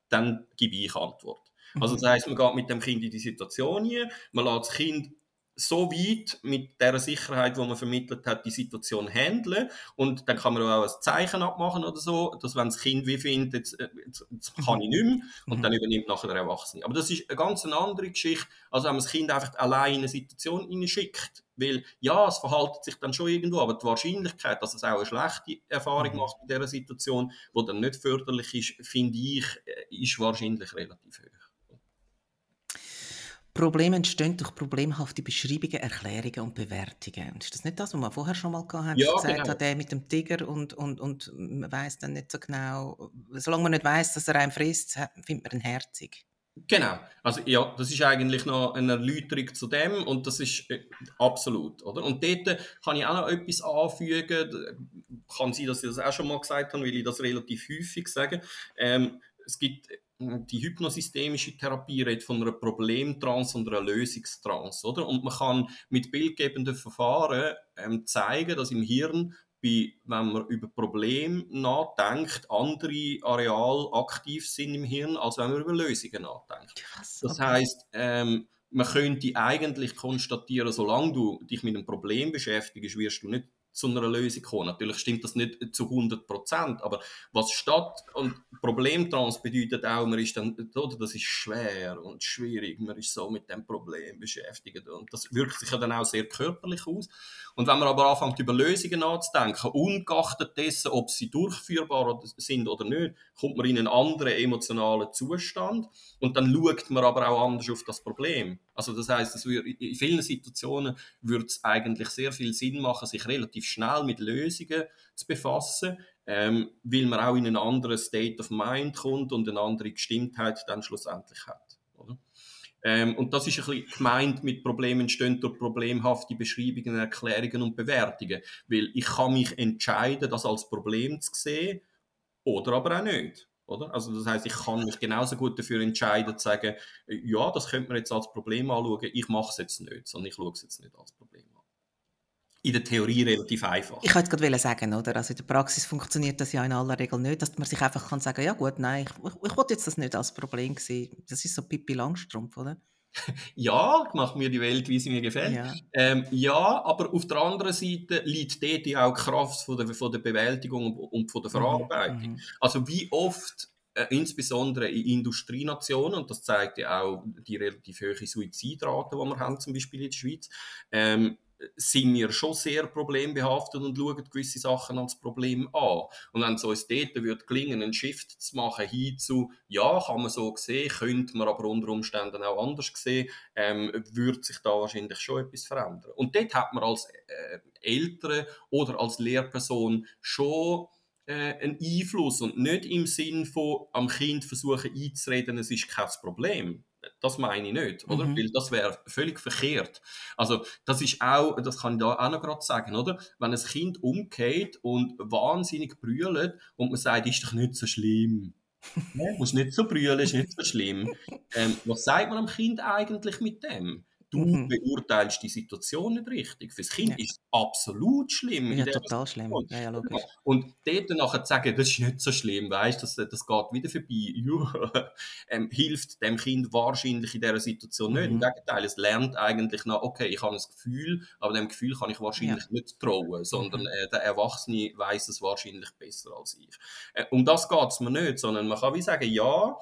dann gebe ich Antwort. Also das heißt, man geht mit dem Kind in die Situation hier, man lässt das Kind so weit mit der Sicherheit, die man vermittelt hat, die Situation handeln. Und dann kann man auch ein Zeichen abmachen oder so, dass wenn das Kind wie findet, jetzt, äh, jetzt, jetzt kann ich nicht mehr, und mhm. dann übernimmt nachher der Erwachsene. Aber das ist eine ganz andere Geschichte, als wenn man das Kind einfach allein in eine Situation hineinschickt. Weil, ja, es verhält sich dann schon irgendwo, aber die Wahrscheinlichkeit, dass es auch eine schlechte Erfahrung mhm. macht in dieser Situation, die dann nicht förderlich ist, finde ich, äh, ist wahrscheinlich relativ hoch. Probleme entstehen durch problemhafte Beschreibungen, Erklärungen und Bewertungen. Ist das nicht das, was wir vorher schon mal hatten? Ja, gesagt genau. hat, der mit dem Tiger und, und, und man weiß dann nicht so genau, solange man nicht weiß, dass er einen frisst, findet man ihn herzig. Genau, also ja, das ist eigentlich noch eine Erläuterung zu dem und das ist äh, absolut, oder? Und dort kann ich auch noch etwas anfügen, kann sein, dass ich das auch schon mal gesagt habe, weil ich das relativ häufig sage. Ähm, es gibt die hypnosystemische Therapie redet von einer Problemtrance und einer Lösungstrance, oder? Und man kann mit bildgebenden Verfahren ähm, zeigen, dass im Hirn, bei, wenn man über Probleme nachdenkt, andere Areale aktiv sind im Hirn, als wenn man über Lösungen nachdenkt. Krass, okay. Das heißt, ähm, man könnte eigentlich konstatieren, solange du dich mit einem Problem beschäftigst, wirst du nicht zu einer Lösung kommen. Natürlich stimmt das nicht zu 100 Prozent, aber was statt und Problemtrans bedeutet auch, man ist dann, oder, das ist schwer und schwierig, man ist so mit dem Problem beschäftigt und das wirkt sich ja dann auch sehr körperlich aus. Und wenn man aber anfängt, über Lösungen nachzudenken, ungeachtet dessen, ob sie durchführbar sind oder nicht, kommt man in einen anderen emotionalen Zustand und dann schaut man aber auch anders auf das Problem. Also das heißt, in vielen Situationen würde es eigentlich sehr viel Sinn machen, sich relativ schnell mit Lösungen zu befassen, ähm, weil man auch in einen anderen State of Mind kommt und eine andere Gestimmtheit dann schlussendlich hat. Ähm, und das ist ein bisschen gemeint mit Problemen entstehen durch problemhafte Beschreibungen, Erklärungen und Bewertungen. Weil ich kann mich entscheiden, das als Problem zu sehen oder aber auch nicht. Oder? Also das heißt, ich kann mich genauso gut dafür entscheiden, zu sagen, ja, das könnte man jetzt als Problem anschauen, ich mache es jetzt nicht, sondern ich schaue es jetzt nicht als Problem an. In der Theorie relativ einfach. Ich wollte gerade sagen, oder? Also in der Praxis funktioniert das ja in aller Regel nicht, dass man sich einfach kann sagen ja gut, nein, ich, ich, ich wollte jetzt das nicht als Problem sehen. Das ist so Pippi Langstrumpf, oder? ja, ich mache mir die Welt, wie sie mir gefällt. Ja. Ähm, ja, aber auf der anderen Seite liegt dort ja auch die Kraft von der, von der Bewältigung und von der mhm, Verarbeitung. Mhm. Also wie oft äh, insbesondere in Industrienationen, und das zeigt ja auch die relativ hohe Suizidrate, die wir haben, zum Beispiel in der Schweiz, ähm, sind wir schon sehr problembehaftet und schauen gewisse Sachen als Problem an. Und wenn es uns dort wird gelingen, einen Shift zu machen hin zu, ja, kann man so sehen, könnte man aber unter Umständen auch anders sehen, ähm, würde sich da wahrscheinlich schon etwas verändern. Und dort hat man als äh, Eltern oder als Lehrperson schon äh, einen Einfluss und nicht im Sinn von am Kind versuchen einzureden, es ist kein Problem das meine ich nicht, oder? Mhm. Weil das wäre völlig verkehrt. Also, das ist auch, das kann ich da auch noch gerade sagen, oder? Wenn ein Kind umgeht und wahnsinnig brüllt und man sagt, ist doch nicht so schlimm. ja, muss nicht so brüllen, ist nicht so schlimm. Ähm, was sagt man am Kind eigentlich mit dem? Du mhm. beurteilst die Situation nicht richtig. Für das Kind ja. ist es absolut schlimm. Ja, total schlimm. Ja, ja, logisch. Genau. Und dort nachher zu sagen, das ist nicht so schlimm, weißt das, das geht wieder vorbei, ähm, hilft dem Kind wahrscheinlich in dieser Situation nicht. Mhm. Im Gegenteil, es lernt eigentlich nach, okay, ich habe ein Gefühl, aber dem Gefühl kann ich wahrscheinlich ja. nicht trauen, sondern mhm. äh, der Erwachsene weiß es wahrscheinlich besser als ich. Äh, um das geht es mir nicht, sondern man kann wie sagen, ja,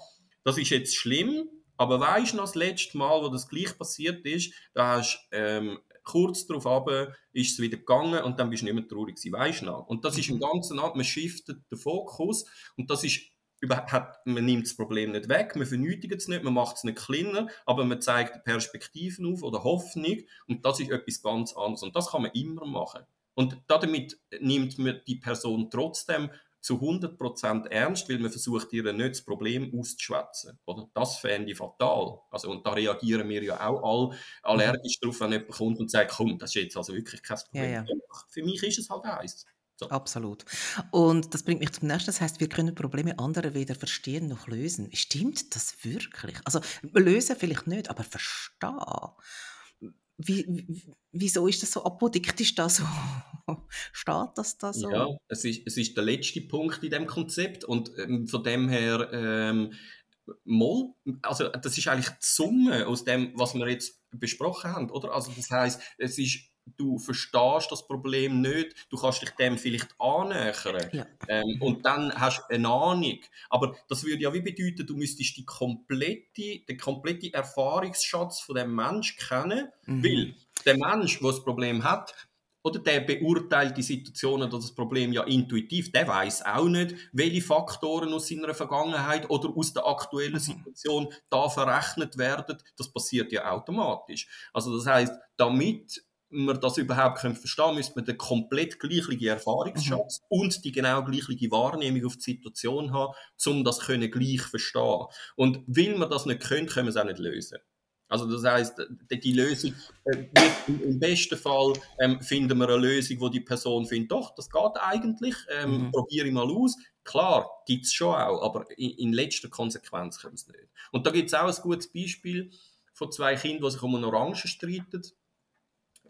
das ist jetzt schlimm, aber weißt du noch, das letzte Mal, wo das gleich passiert ist, da hast ähm, kurz darauf ab, ist es wieder gegangen und dann bist du nicht mehr traurig gewesen, weißt du noch? Und das ist im mhm. Ganzen ab, man shiftet den Fokus und das ist hat, man nimmt das Problem nicht weg, man vernötigt es nicht, man macht es nicht kleiner, aber man zeigt Perspektiven auf oder Hoffnung und das ist etwas ganz anderes und das kann man immer machen. Und damit nimmt man die Person trotzdem zu 100% ernst, weil man versucht, ihr nicht das Problem auszuschwätzen. Oder? Das fände ich fatal. Also, und da reagieren wir ja auch all allergisch darauf, wenn jemand kommt und sagt, komm, das ist jetzt also wirklich kein Problem. Ja, ja. Für mich ist es halt eins. So. Absolut. Und das bringt mich zum nächsten. Das heißt, wir können Probleme anderer weder verstehen noch lösen. Stimmt das wirklich? Also lösen vielleicht nicht, aber verstehen wie, wieso ist das so apodiktisch da so? Steht das da so? Ja, es ist, es ist der letzte Punkt in dem Konzept und ähm, von dem her ähm, Moll, also das ist eigentlich die Summe aus dem, was wir jetzt besprochen haben, oder? Also das heißt, es ist du verstehst das Problem nicht, du kannst dich dem vielleicht annähern ja. ähm, und dann hast du eine Ahnung. Aber das würde ja wie bedeuten, du müsstest die komplette, den kompletten Erfahrungsschatz von dem Mensch kennen, mhm. weil der Mensch, der das Problem hat, oder der beurteilt die Situation oder das Problem ja intuitiv. Der weiß auch nicht, welche Faktoren aus seiner Vergangenheit oder aus der aktuellen mhm. Situation da verrechnet werden. Das passiert ja automatisch. Also das heißt, damit man das überhaupt verstehen können, müsste man den komplett gleichen Erfahrungsschatz mhm. und die genau gleiche Wahrnehmung auf die Situation haben, um das können gleich verstehen. Und weil man das nicht können, können wir es auch nicht lösen. Also das heißt, die Lösung äh, wird im besten Fall ähm, finden wir eine Lösung, wo die Person findet, doch, das geht eigentlich, ähm, mhm. probiere ich mal aus. Klar, gibt es schon auch, aber in, in letzter Konsequenz können wir es nicht. Und da gibt es auch ein gutes Beispiel von zwei Kindern, die sich um eine Orange streiten.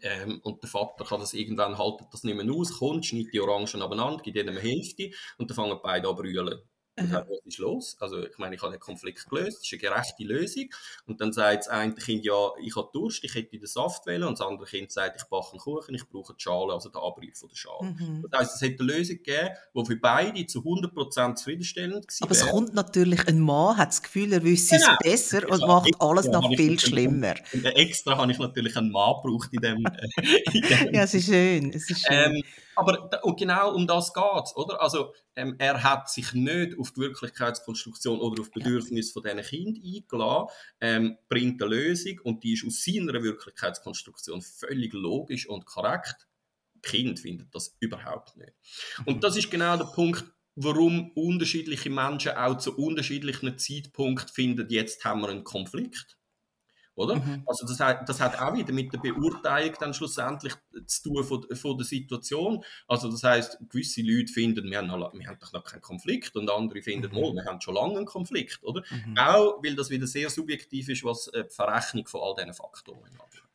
Ähm, und der Vater kann das irgendwann haltet das nicht mehr aus, kommt, schneidet die Orangen abeinander, gibt ihnen eine Hälfte und dann fangen beide an brüllen. Und dann, was ist los? Also, ich meine, ich habe den Konflikt gelöst, das ist eine gerechte Lösung. Und dann sagt das eine Kind, ja, ich habe Durst, ich hätte den Saft wählen. Und das andere Kind sagt, ich backe einen Kuchen, ich brauche die Schale, also den Abrieb von der Schale. Mhm. Das heisst, es hätte eine Lösung gegeben, die für beide zu 100% zufriedenstellend war. Aber es kommt natürlich, ein Mann hat das Gefühl, er wüsste genau. es besser und ja, macht alles noch viel schlimmer. Und extra habe ich natürlich einen Mann gebraucht in dem. in dem ja, es ist schön. Es ist schön. Ähm, aber und genau um das geht es, oder? Also, ähm, er hat sich nicht auf die Wirklichkeitskonstruktion oder auf die Bedürfnisse von diesen Kindern eingeladen, ähm, bringt eine Lösung und die ist aus seiner Wirklichkeitskonstruktion völlig logisch und korrekt. Kind findet das überhaupt nicht. Und mhm. das ist genau der Punkt, warum unterschiedliche Menschen auch zu unterschiedlichen Zeitpunkten finden, jetzt haben wir einen Konflikt oder? Mhm. Also das hat, das hat auch wieder mit der Beurteilung dann schlussendlich zu tun von, von der Situation. Also das heißt, gewisse Leute finden, wir haben, noch, wir haben doch noch keinen Konflikt und andere finden, mhm. oh, wir haben schon lange einen Konflikt, oder? Mhm. Auch, weil das wieder sehr subjektiv ist, was äh, die Verrechnung von all diesen Faktoren angeht.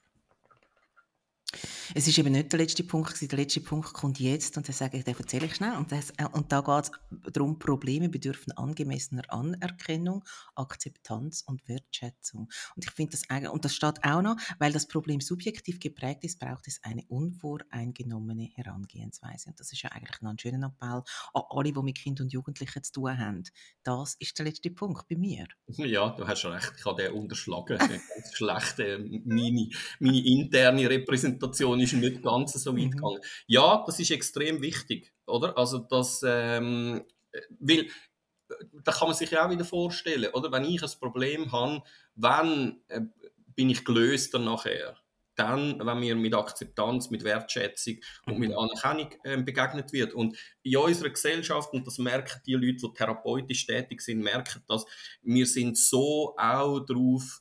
Es ist eben nicht der letzte Punkt, der letzte Punkt kommt jetzt und dann sage ich, den erzähle ich schnell. Und, das, äh, und da geht es darum, Probleme bedürfen angemessener Anerkennung, Akzeptanz und Wertschätzung. Und ich finde das eigentlich, und das steht auch noch, weil das Problem subjektiv geprägt ist, braucht es eine unvoreingenommene Herangehensweise. Und das ist ja eigentlich noch ein schöner Appell an alle, die mit Kindern und Jugendlichen zu tun haben. Das ist der letzte Punkt bei mir. Ja, du hast recht, ich habe den unterschlagen. ganz schlecht. Meine, meine interne Repräsentation ist nicht ganz so weit mhm. gegangen. Ja, das ist extrem wichtig, oder? Also das, ähm, weil da kann man sich ja auch wieder vorstellen, oder? Wenn ich ein Problem habe, wann äh, bin ich gelöst dann nachher? Dann, wenn mir mit Akzeptanz, mit Wertschätzung und mit mhm. Anerkennung äh, begegnet wird. Und in unserer Gesellschaft, und das merken die Leute, die therapeutisch tätig sind, merken das, wir sind so auch darauf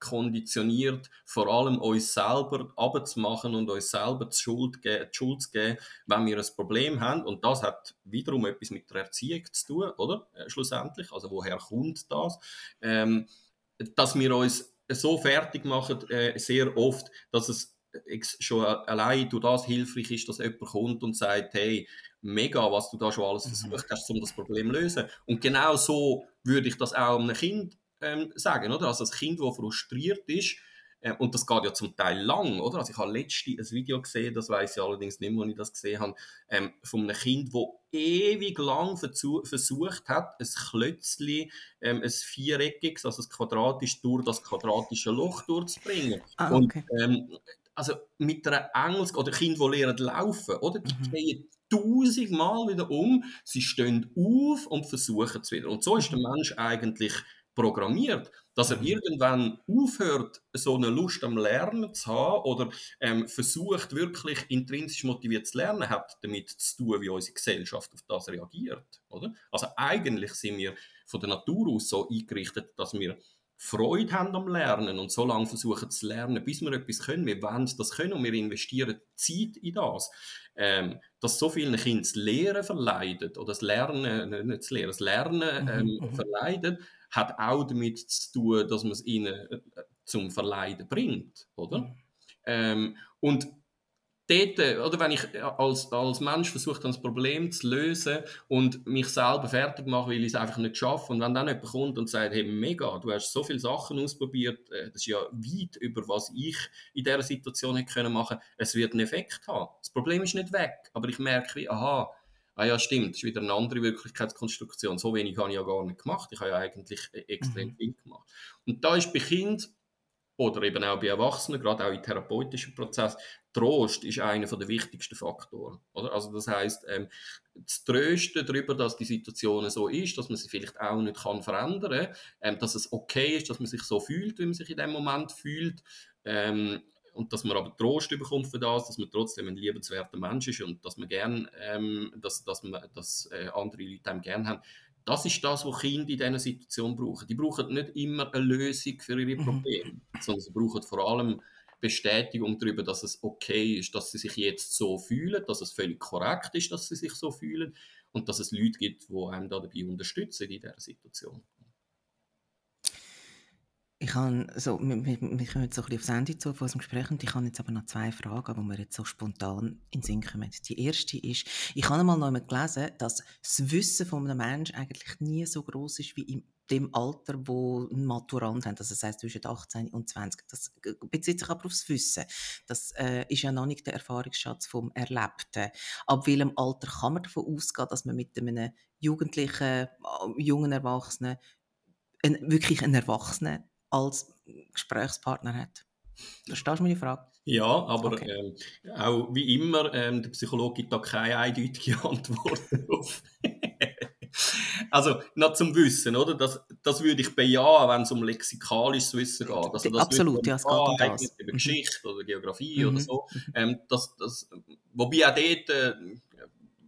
konditioniert, vor allem uns selber abzumachen und uns selber die Schuld, die Schuld zu geben, wenn wir ein Problem haben. Und das hat wiederum etwas mit der Erziehung zu tun, oder? Äh, schlussendlich. Also woher kommt das? Ähm, dass wir uns so fertig machen, äh, sehr oft, dass es schon allein durch das hilfreich ist, dass jemand kommt und sagt, hey, mega, was du da schon alles mhm. versucht hast, um das Problem zu lösen. Und genau so würde ich das auch einem Kind ähm, sagen, oder? Also ein Kind, das frustriert ist, äh, und das geht ja zum Teil lang, oder? Also ich habe letztens ein Video gesehen, das weiß ich allerdings nicht mehr, wo ich das gesehen habe, ähm, von einem Kind, das ewig lang versucht hat, ein Klötzchen, ähm, ein viereckiges, also ein quadratisch durch das quadratische Loch durchzubringen. Ah, okay. Und ähm, also mit einer Engels- oder Kind, die lernen laufen, oder? Die mhm. tausendmal wieder um, sie stehen auf und versuchen es wieder. Und so ist der mhm. Mensch eigentlich programmiert, dass er mhm. irgendwann aufhört, so eine Lust am Lernen zu haben oder ähm, versucht, wirklich intrinsisch motiviert zu lernen, hat damit zu tun, wie unsere Gesellschaft auf das reagiert. Oder? Also eigentlich sind wir von der Natur aus so eingerichtet, dass wir Freude haben am Lernen und so lange versuchen zu lernen, bis wir etwas können. Wir wollen das können und wir investieren Zeit in das. Ähm, dass so vielen Kindern das Lehren verleidet oder das Lernen, nicht das Lehren, das Lernen mhm, ähm, mhm, verleidet, hat auch damit zu tun, dass man es ihnen äh, zum Verleiden bringt, oder? Mhm. Ähm, und dort, äh, oder wenn ich äh, als, als Mensch versuche, das Problem zu lösen und mich selber fertig mache, weil ich es einfach nicht schaffe, und wenn dann jemand kommt und sagt, hey, mega, du hast so viele Sachen ausprobiert, äh, das ist ja weit über was ich in dieser Situation hätte können machen, es wird einen Effekt haben. Das Problem ist nicht weg, aber ich merke aha, ah ja, stimmt, das ist wieder eine andere Wirklichkeitskonstruktion. So wenig habe ich ja gar nicht gemacht. Ich habe ja eigentlich extrem mhm. viel gemacht. Und da ist bei Kind oder eben auch bei Erwachsenen, gerade auch im therapeutischen Prozess, Trost ist einer der wichtigsten Faktoren. Oder? Also das heißt, ähm, das Trösten darüber, dass die Situation so ist, dass man sie vielleicht auch nicht kann verändern kann, ähm, dass es okay ist, dass man sich so fühlt, wie man sich in dem Moment fühlt, ähm, und dass man aber Trost bekommt für das, dass man trotzdem ein liebenswerter Mensch ist und dass man gern, ähm, dass, dass, man, dass äh, andere Leute einem gern haben. Das ist das, was Kinder in dieser Situation brauchen. Die brauchen nicht immer eine Lösung für ihre mhm. Probleme, mhm. sondern sie brauchen vor allem Bestätigung darüber, dass es okay ist, dass sie sich jetzt so fühlen, dass es völlig korrekt ist, dass sie sich so fühlen und dass es Leute gibt, die einem da dabei unterstützen in dieser Situation. Ich habe so, wir, wir, kommen jetzt so ein bisschen aufs Ende zu von unserem Gespräch und ich habe jetzt aber noch zwei Fragen, die mir jetzt so spontan in den Sinn kommen. Die erste ist, ich habe mal noch einmal gelesen, dass das Wissen von einem Menschen eigentlich nie so groß ist wie in dem Alter, wo ein Maturant hat, also das heißt zwischen 18 und 20. Das bezieht sich aber aufs Wissen. Das äh, ist ja noch nicht der Erfahrungsschatz vom Erlebten. Ab welchem Alter kann man davon ausgehen, dass man mit einem Jugendlichen, äh, jungen Erwachsenen, ein, wirklich einen Erwachsenen als Gesprächspartner hat. Verstehst du meine Frage? Ja, aber okay. ähm, auch wie immer, ähm, der Psychologe gibt da keine eindeutige Antwort drauf. also, noch zum Wissen, oder? Das, das würde ich bejahen, wenn es um lexikalisches Wissen geht. Also, das Absolut, ja, es geht um das. Über mhm. Geschichte oder Geografie mhm. oder so. Ähm, das, das, wobei auch dort, äh,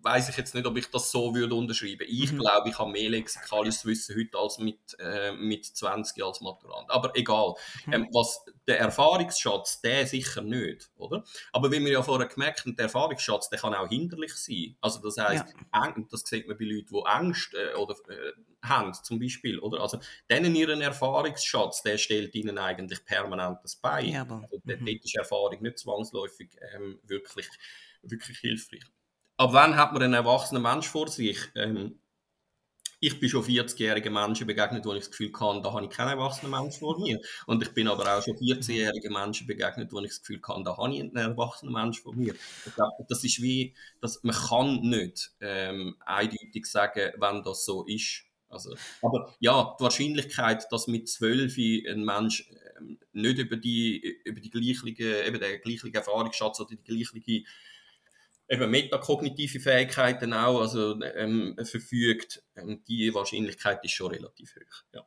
weiß ich jetzt nicht, ob ich das so würde unterschreiben. Ich mhm. glaube, ich habe mehr lexikalisches Wissen heute als mit, äh, mit 20 als Maturant. Aber egal. Mhm. Ähm, was der Erfahrungsschatz, der sicher nicht, oder? Aber wie wir ja vorher gemerkt haben, der Erfahrungsschatz, der kann auch hinderlich sein. Also das heißt, ja. das sieht man bei Leuten, die Angst äh, oder äh, haben, zum Beispiel, oder? Also denen ihren Erfahrungsschatz, der stellt ihnen eigentlich permanent das Bein. Ja, aber, also, mhm. dort ist Erfahrung nicht zwangsläufig ähm, wirklich, wirklich hilfreich. Ab wann hat man einen erwachsenen Mensch vor sich? Ähm, ich bin schon 40-jährigen Menschen begegnet, wo ich das Gefühl hatte, da habe ich keinen erwachsenen Mensch vor mir. Und ich bin aber auch schon 14-jährigen Menschen begegnet, wo ich das Gefühl hatte, da habe ich einen erwachsenen Mensch vor mir. Ich glaube, das ist wie, dass man kann nicht ähm, eindeutig sagen, wenn das so ist. Also, aber ja, die Wahrscheinlichkeit, dass mit 12 ein Mensch ähm, nicht über die, über die gleiche, eben den gleichen Erfahrungsschatz oder die gleiche eben metakognitive Fähigkeiten auch also, ähm, verfügt, ähm, die Wahrscheinlichkeit ist schon relativ hoch. Ja.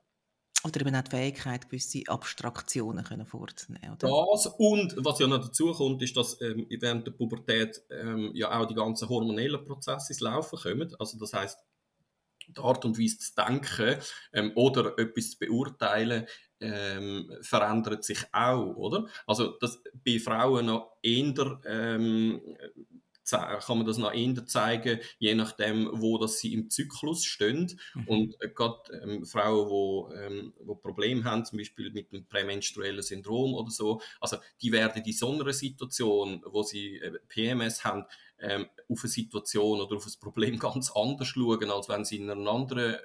Oder eben auch die Fähigkeit, gewisse Abstraktionen können vorzunehmen. Oder? Das und was ja noch dazu kommt, ist, dass ähm, während der Pubertät ähm, ja auch die ganzen hormonellen Prozesse ins Laufen kommen. Also das heißt, die Art und Weise zu denken ähm, oder etwas zu beurteilen, ähm, verändert sich auch, oder? Also das bei Frauen noch eher ähm, kann man das nach ihnen zeigen, je nachdem, wo das sie im Zyklus stehen. Mhm. Und äh, gerade ähm, Frauen, die ähm, wo Probleme haben, zum Beispiel mit dem prämenstruellen Syndrom oder so, also die werden in so einer Situation, wo sie äh, PMS haben, ähm, auf eine Situation oder auf ein Problem ganz anders schauen, als wenn sie in einer anderen,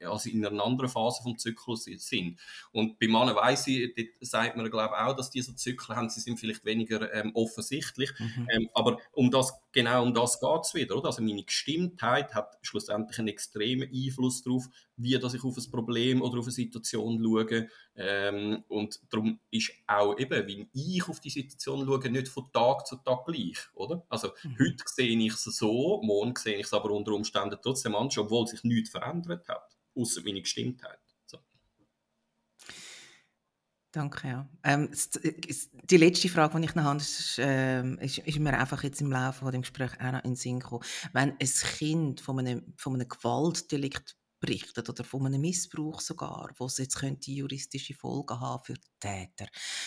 äh, also in einer anderen Phase vom Zyklus sind. Und bei Männern weiss ich, dort sagt man glaube ich auch, dass diese Zyklen haben, sie sind vielleicht weniger ähm, offensichtlich, mhm. ähm, aber um das, genau um das geht es wieder, oder? Also meine Gestimmtheit hat schlussendlich einen extremen Einfluss darauf, wie dass ich auf ein Problem oder auf eine Situation schaue. Ähm, und darum ist auch eben, wie ich auf die Situation schaue, nicht von Tag zu Tag gleich, oder? Also mhm. heute sehe ich es so, morgen sehe ich es aber unter Umständen trotzdem anders, obwohl sich nichts verändert hat, außer meine Gestimmtheit. Danke, ja. Ähm, die letzte Frage, die ich noch habe, ist, ähm, ist, ist, mir einfach jetzt im Laufe von dem Gespräch auch noch in den Sinn gekommen. Wenn ein Kind von einem, von einem Gewaltdelikt berichtet oder von einem Missbrauch sogar, wo jetzt könnte juristische Folgen haben für die Täter.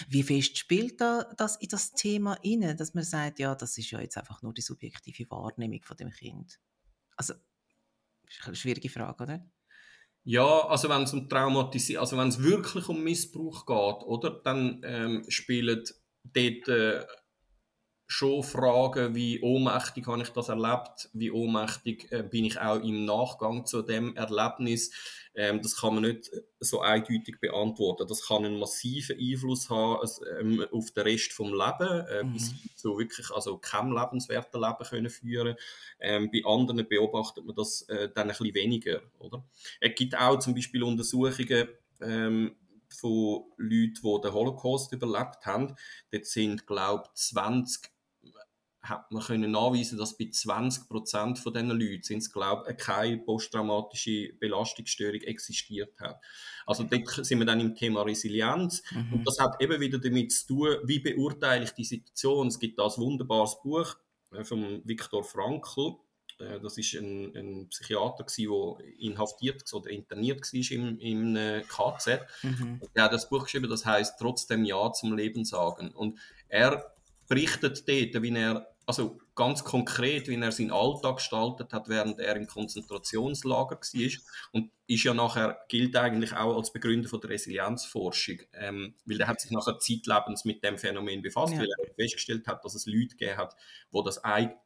Wie fest spielt da das in das Thema inne, dass man sagt, ja, das ist ja jetzt einfach nur die subjektive Wahrnehmung von dem Kind? Also, das ist eine schwierige Frage, oder? Ja, also wenn es um Traumatisierung, also wenn es wirklich um Missbrauch geht, oder, dann ähm, spielen dort äh, schon Fragen wie ohnmächtig habe ich das erlebt, wie ohnmächtig äh, bin ich auch im Nachgang zu dem Erlebnis. Ähm, das kann man nicht so eindeutig beantworten. Das kann einen massiven Einfluss haben ähm, auf den Rest vom Leben, äh, mhm. bis zu wirklich also kein lebenswerten Leben können führen. Ähm, bei anderen beobachtet man das äh, dann ein bisschen weniger, oder? Es gibt auch zum Beispiel Untersuchungen ähm, von Leuten, die den Holocaust überlebt haben. Dort sind, glaube ich, 20 hat man können nachweisen, dass bei 20 Prozent von diesen Leuten sind glaube keine posttraumatische Belastungsstörung existiert hat. Also dort sind wir dann im Thema Resilienz mhm. und das hat eben wieder damit zu tun, wie beurteile ich die Situation. Es gibt da ein wunderbares Buch äh, von Viktor Frankl, äh, das ist ein, ein Psychiater der inhaftiert oder interniert war im, im äh, KZ. Mhm. Er hat das Buch geschrieben, das heißt trotzdem Ja zum Leben sagen. Und er berichtet dort, wie er also ganz konkret, wie er seinen Alltag gestaltet hat, während er im Konzentrationslager war. Und ist ja nachher, gilt eigentlich auch als Begründer von der Resilienzforschung, ähm, weil er hat sich nachher zeitlebens mit dem Phänomen befasst, ja. weil er festgestellt hat, dass es Leute gegeben hat, die das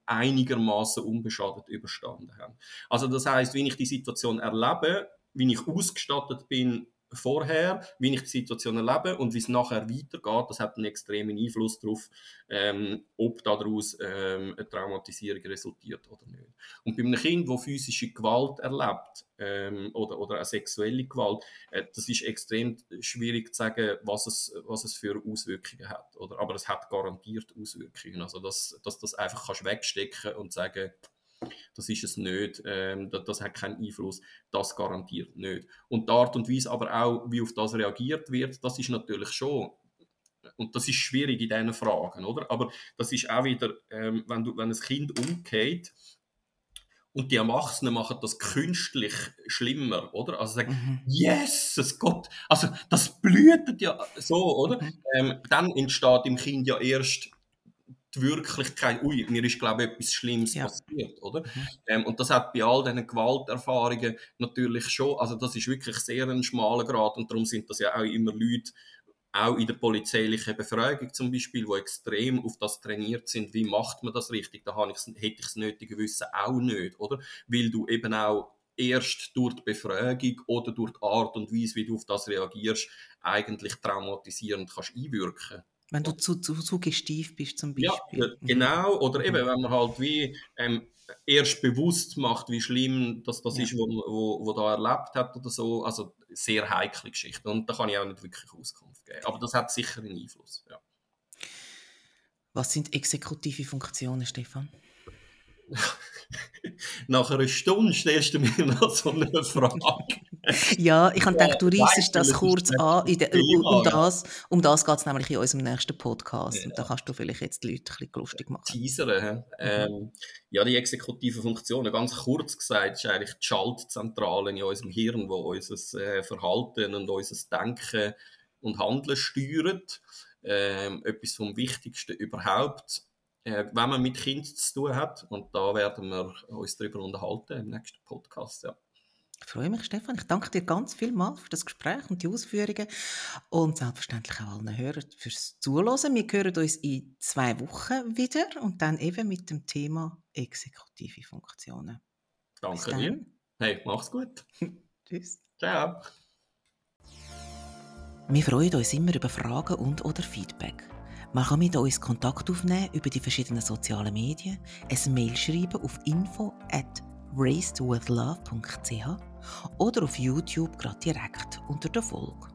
einigermaßen unbeschadet überstanden haben. Also das heißt, wenn ich die Situation erlebe, wie ich ausgestattet bin vorher, wie ich die Situation erlebe und wie es nachher weitergeht, das hat einen extremen Einfluss darauf, ähm, ob daraus ähm, eine Traumatisierung resultiert oder nicht. Und bei einem Kind, das physische Gewalt erlebt ähm, oder, oder eine sexuelle Gewalt, äh, das ist extrem schwierig zu sagen, was es, was es für Auswirkungen hat. Oder? Aber es hat garantiert Auswirkungen. Also, dass, dass das einfach kannst wegstecken und sagen, das ist es nicht, ähm, das, das, hat keinen Einfluss, das garantiert nicht. Und die Art und Weise aber auch, wie auf das reagiert wird, das ist natürlich schon, und das ist schwierig in diesen Fragen, oder? Aber das ist auch wieder, ähm, wenn, du, wenn ein Kind umgeht, und die Erwachsenen machen das künstlich schlimmer, oder? Also sagen, mhm. yes, es Gott, also das blühtet ja so, oder? Mhm. Ähm, dann entsteht im Kind ja erst die Wirklichkeit, ui, mir ist, glaube ich, etwas Schlimmes ja. passiert, oder? Mhm. Ähm, und das hat bei all diesen Gewalterfahrungen natürlich schon, also das ist wirklich sehr ein schmaler Grad und darum sind das ja auch immer Leute, auch in der polizeilichen Befragung zum Beispiel, wo extrem auf das trainiert sind, wie macht man das richtig, da habe hätte ich das nötige Wissen auch nicht, oder? Weil du eben auch erst durch die Befragung oder durch die Art und Weise, wie du auf das reagierst, eigentlich traumatisierend kannst einwirken wenn du zu, zu suggestiv bist zum Beispiel. Ja, mhm. genau. Oder eben, wenn man halt wie ähm, erst bewusst macht, wie schlimm das, das ja. ist, wo, wo, wo da erlebt hat oder so. Also sehr heikle Geschichte. Und da kann ich auch nicht wirklich Auskunft geben. Aber das hat sicher einen Einfluss. Ja. Was sind exekutive Funktionen, Stefan? Nach einer Stunde stellst du mir noch so eine Frage. ja, ich habe gedacht, du reißt das kurz an. De, um, das, um das geht es nämlich in unserem nächsten Podcast. Ja. Und da kannst du vielleicht jetzt die Leute ein bisschen lustig machen. Teasern. Mhm. Ähm, ja, die exekutive Funktion, ganz kurz gesagt, ist eigentlich die Schaltzentrale in unserem Hirn, wo unser äh, Verhalten und unser Denken und Handeln steuert. Ähm, etwas vom Wichtigsten überhaupt äh, wenn man mit Kindern zu tun hat. Und da werden wir uns darüber unterhalten im nächsten Podcast. Ja. Ich freue mich, Stefan. Ich danke dir ganz vielmals für das Gespräch und die Ausführungen und selbstverständlich auch allen Hörern fürs Zuhören. Wir hören uns in zwei Wochen wieder und dann eben mit dem Thema exekutive Funktionen. Danke dir. Hey, mach's gut. Tschüss. Ciao. Wir freuen uns immer über Fragen und oder Feedback. Man kann mit uns Kontakt aufnehmen über die verschiedenen sozialen Medien, ein Mail schreiben auf info at racedwithlove.ch oder auf YouTube gerade direkt unter der Folge.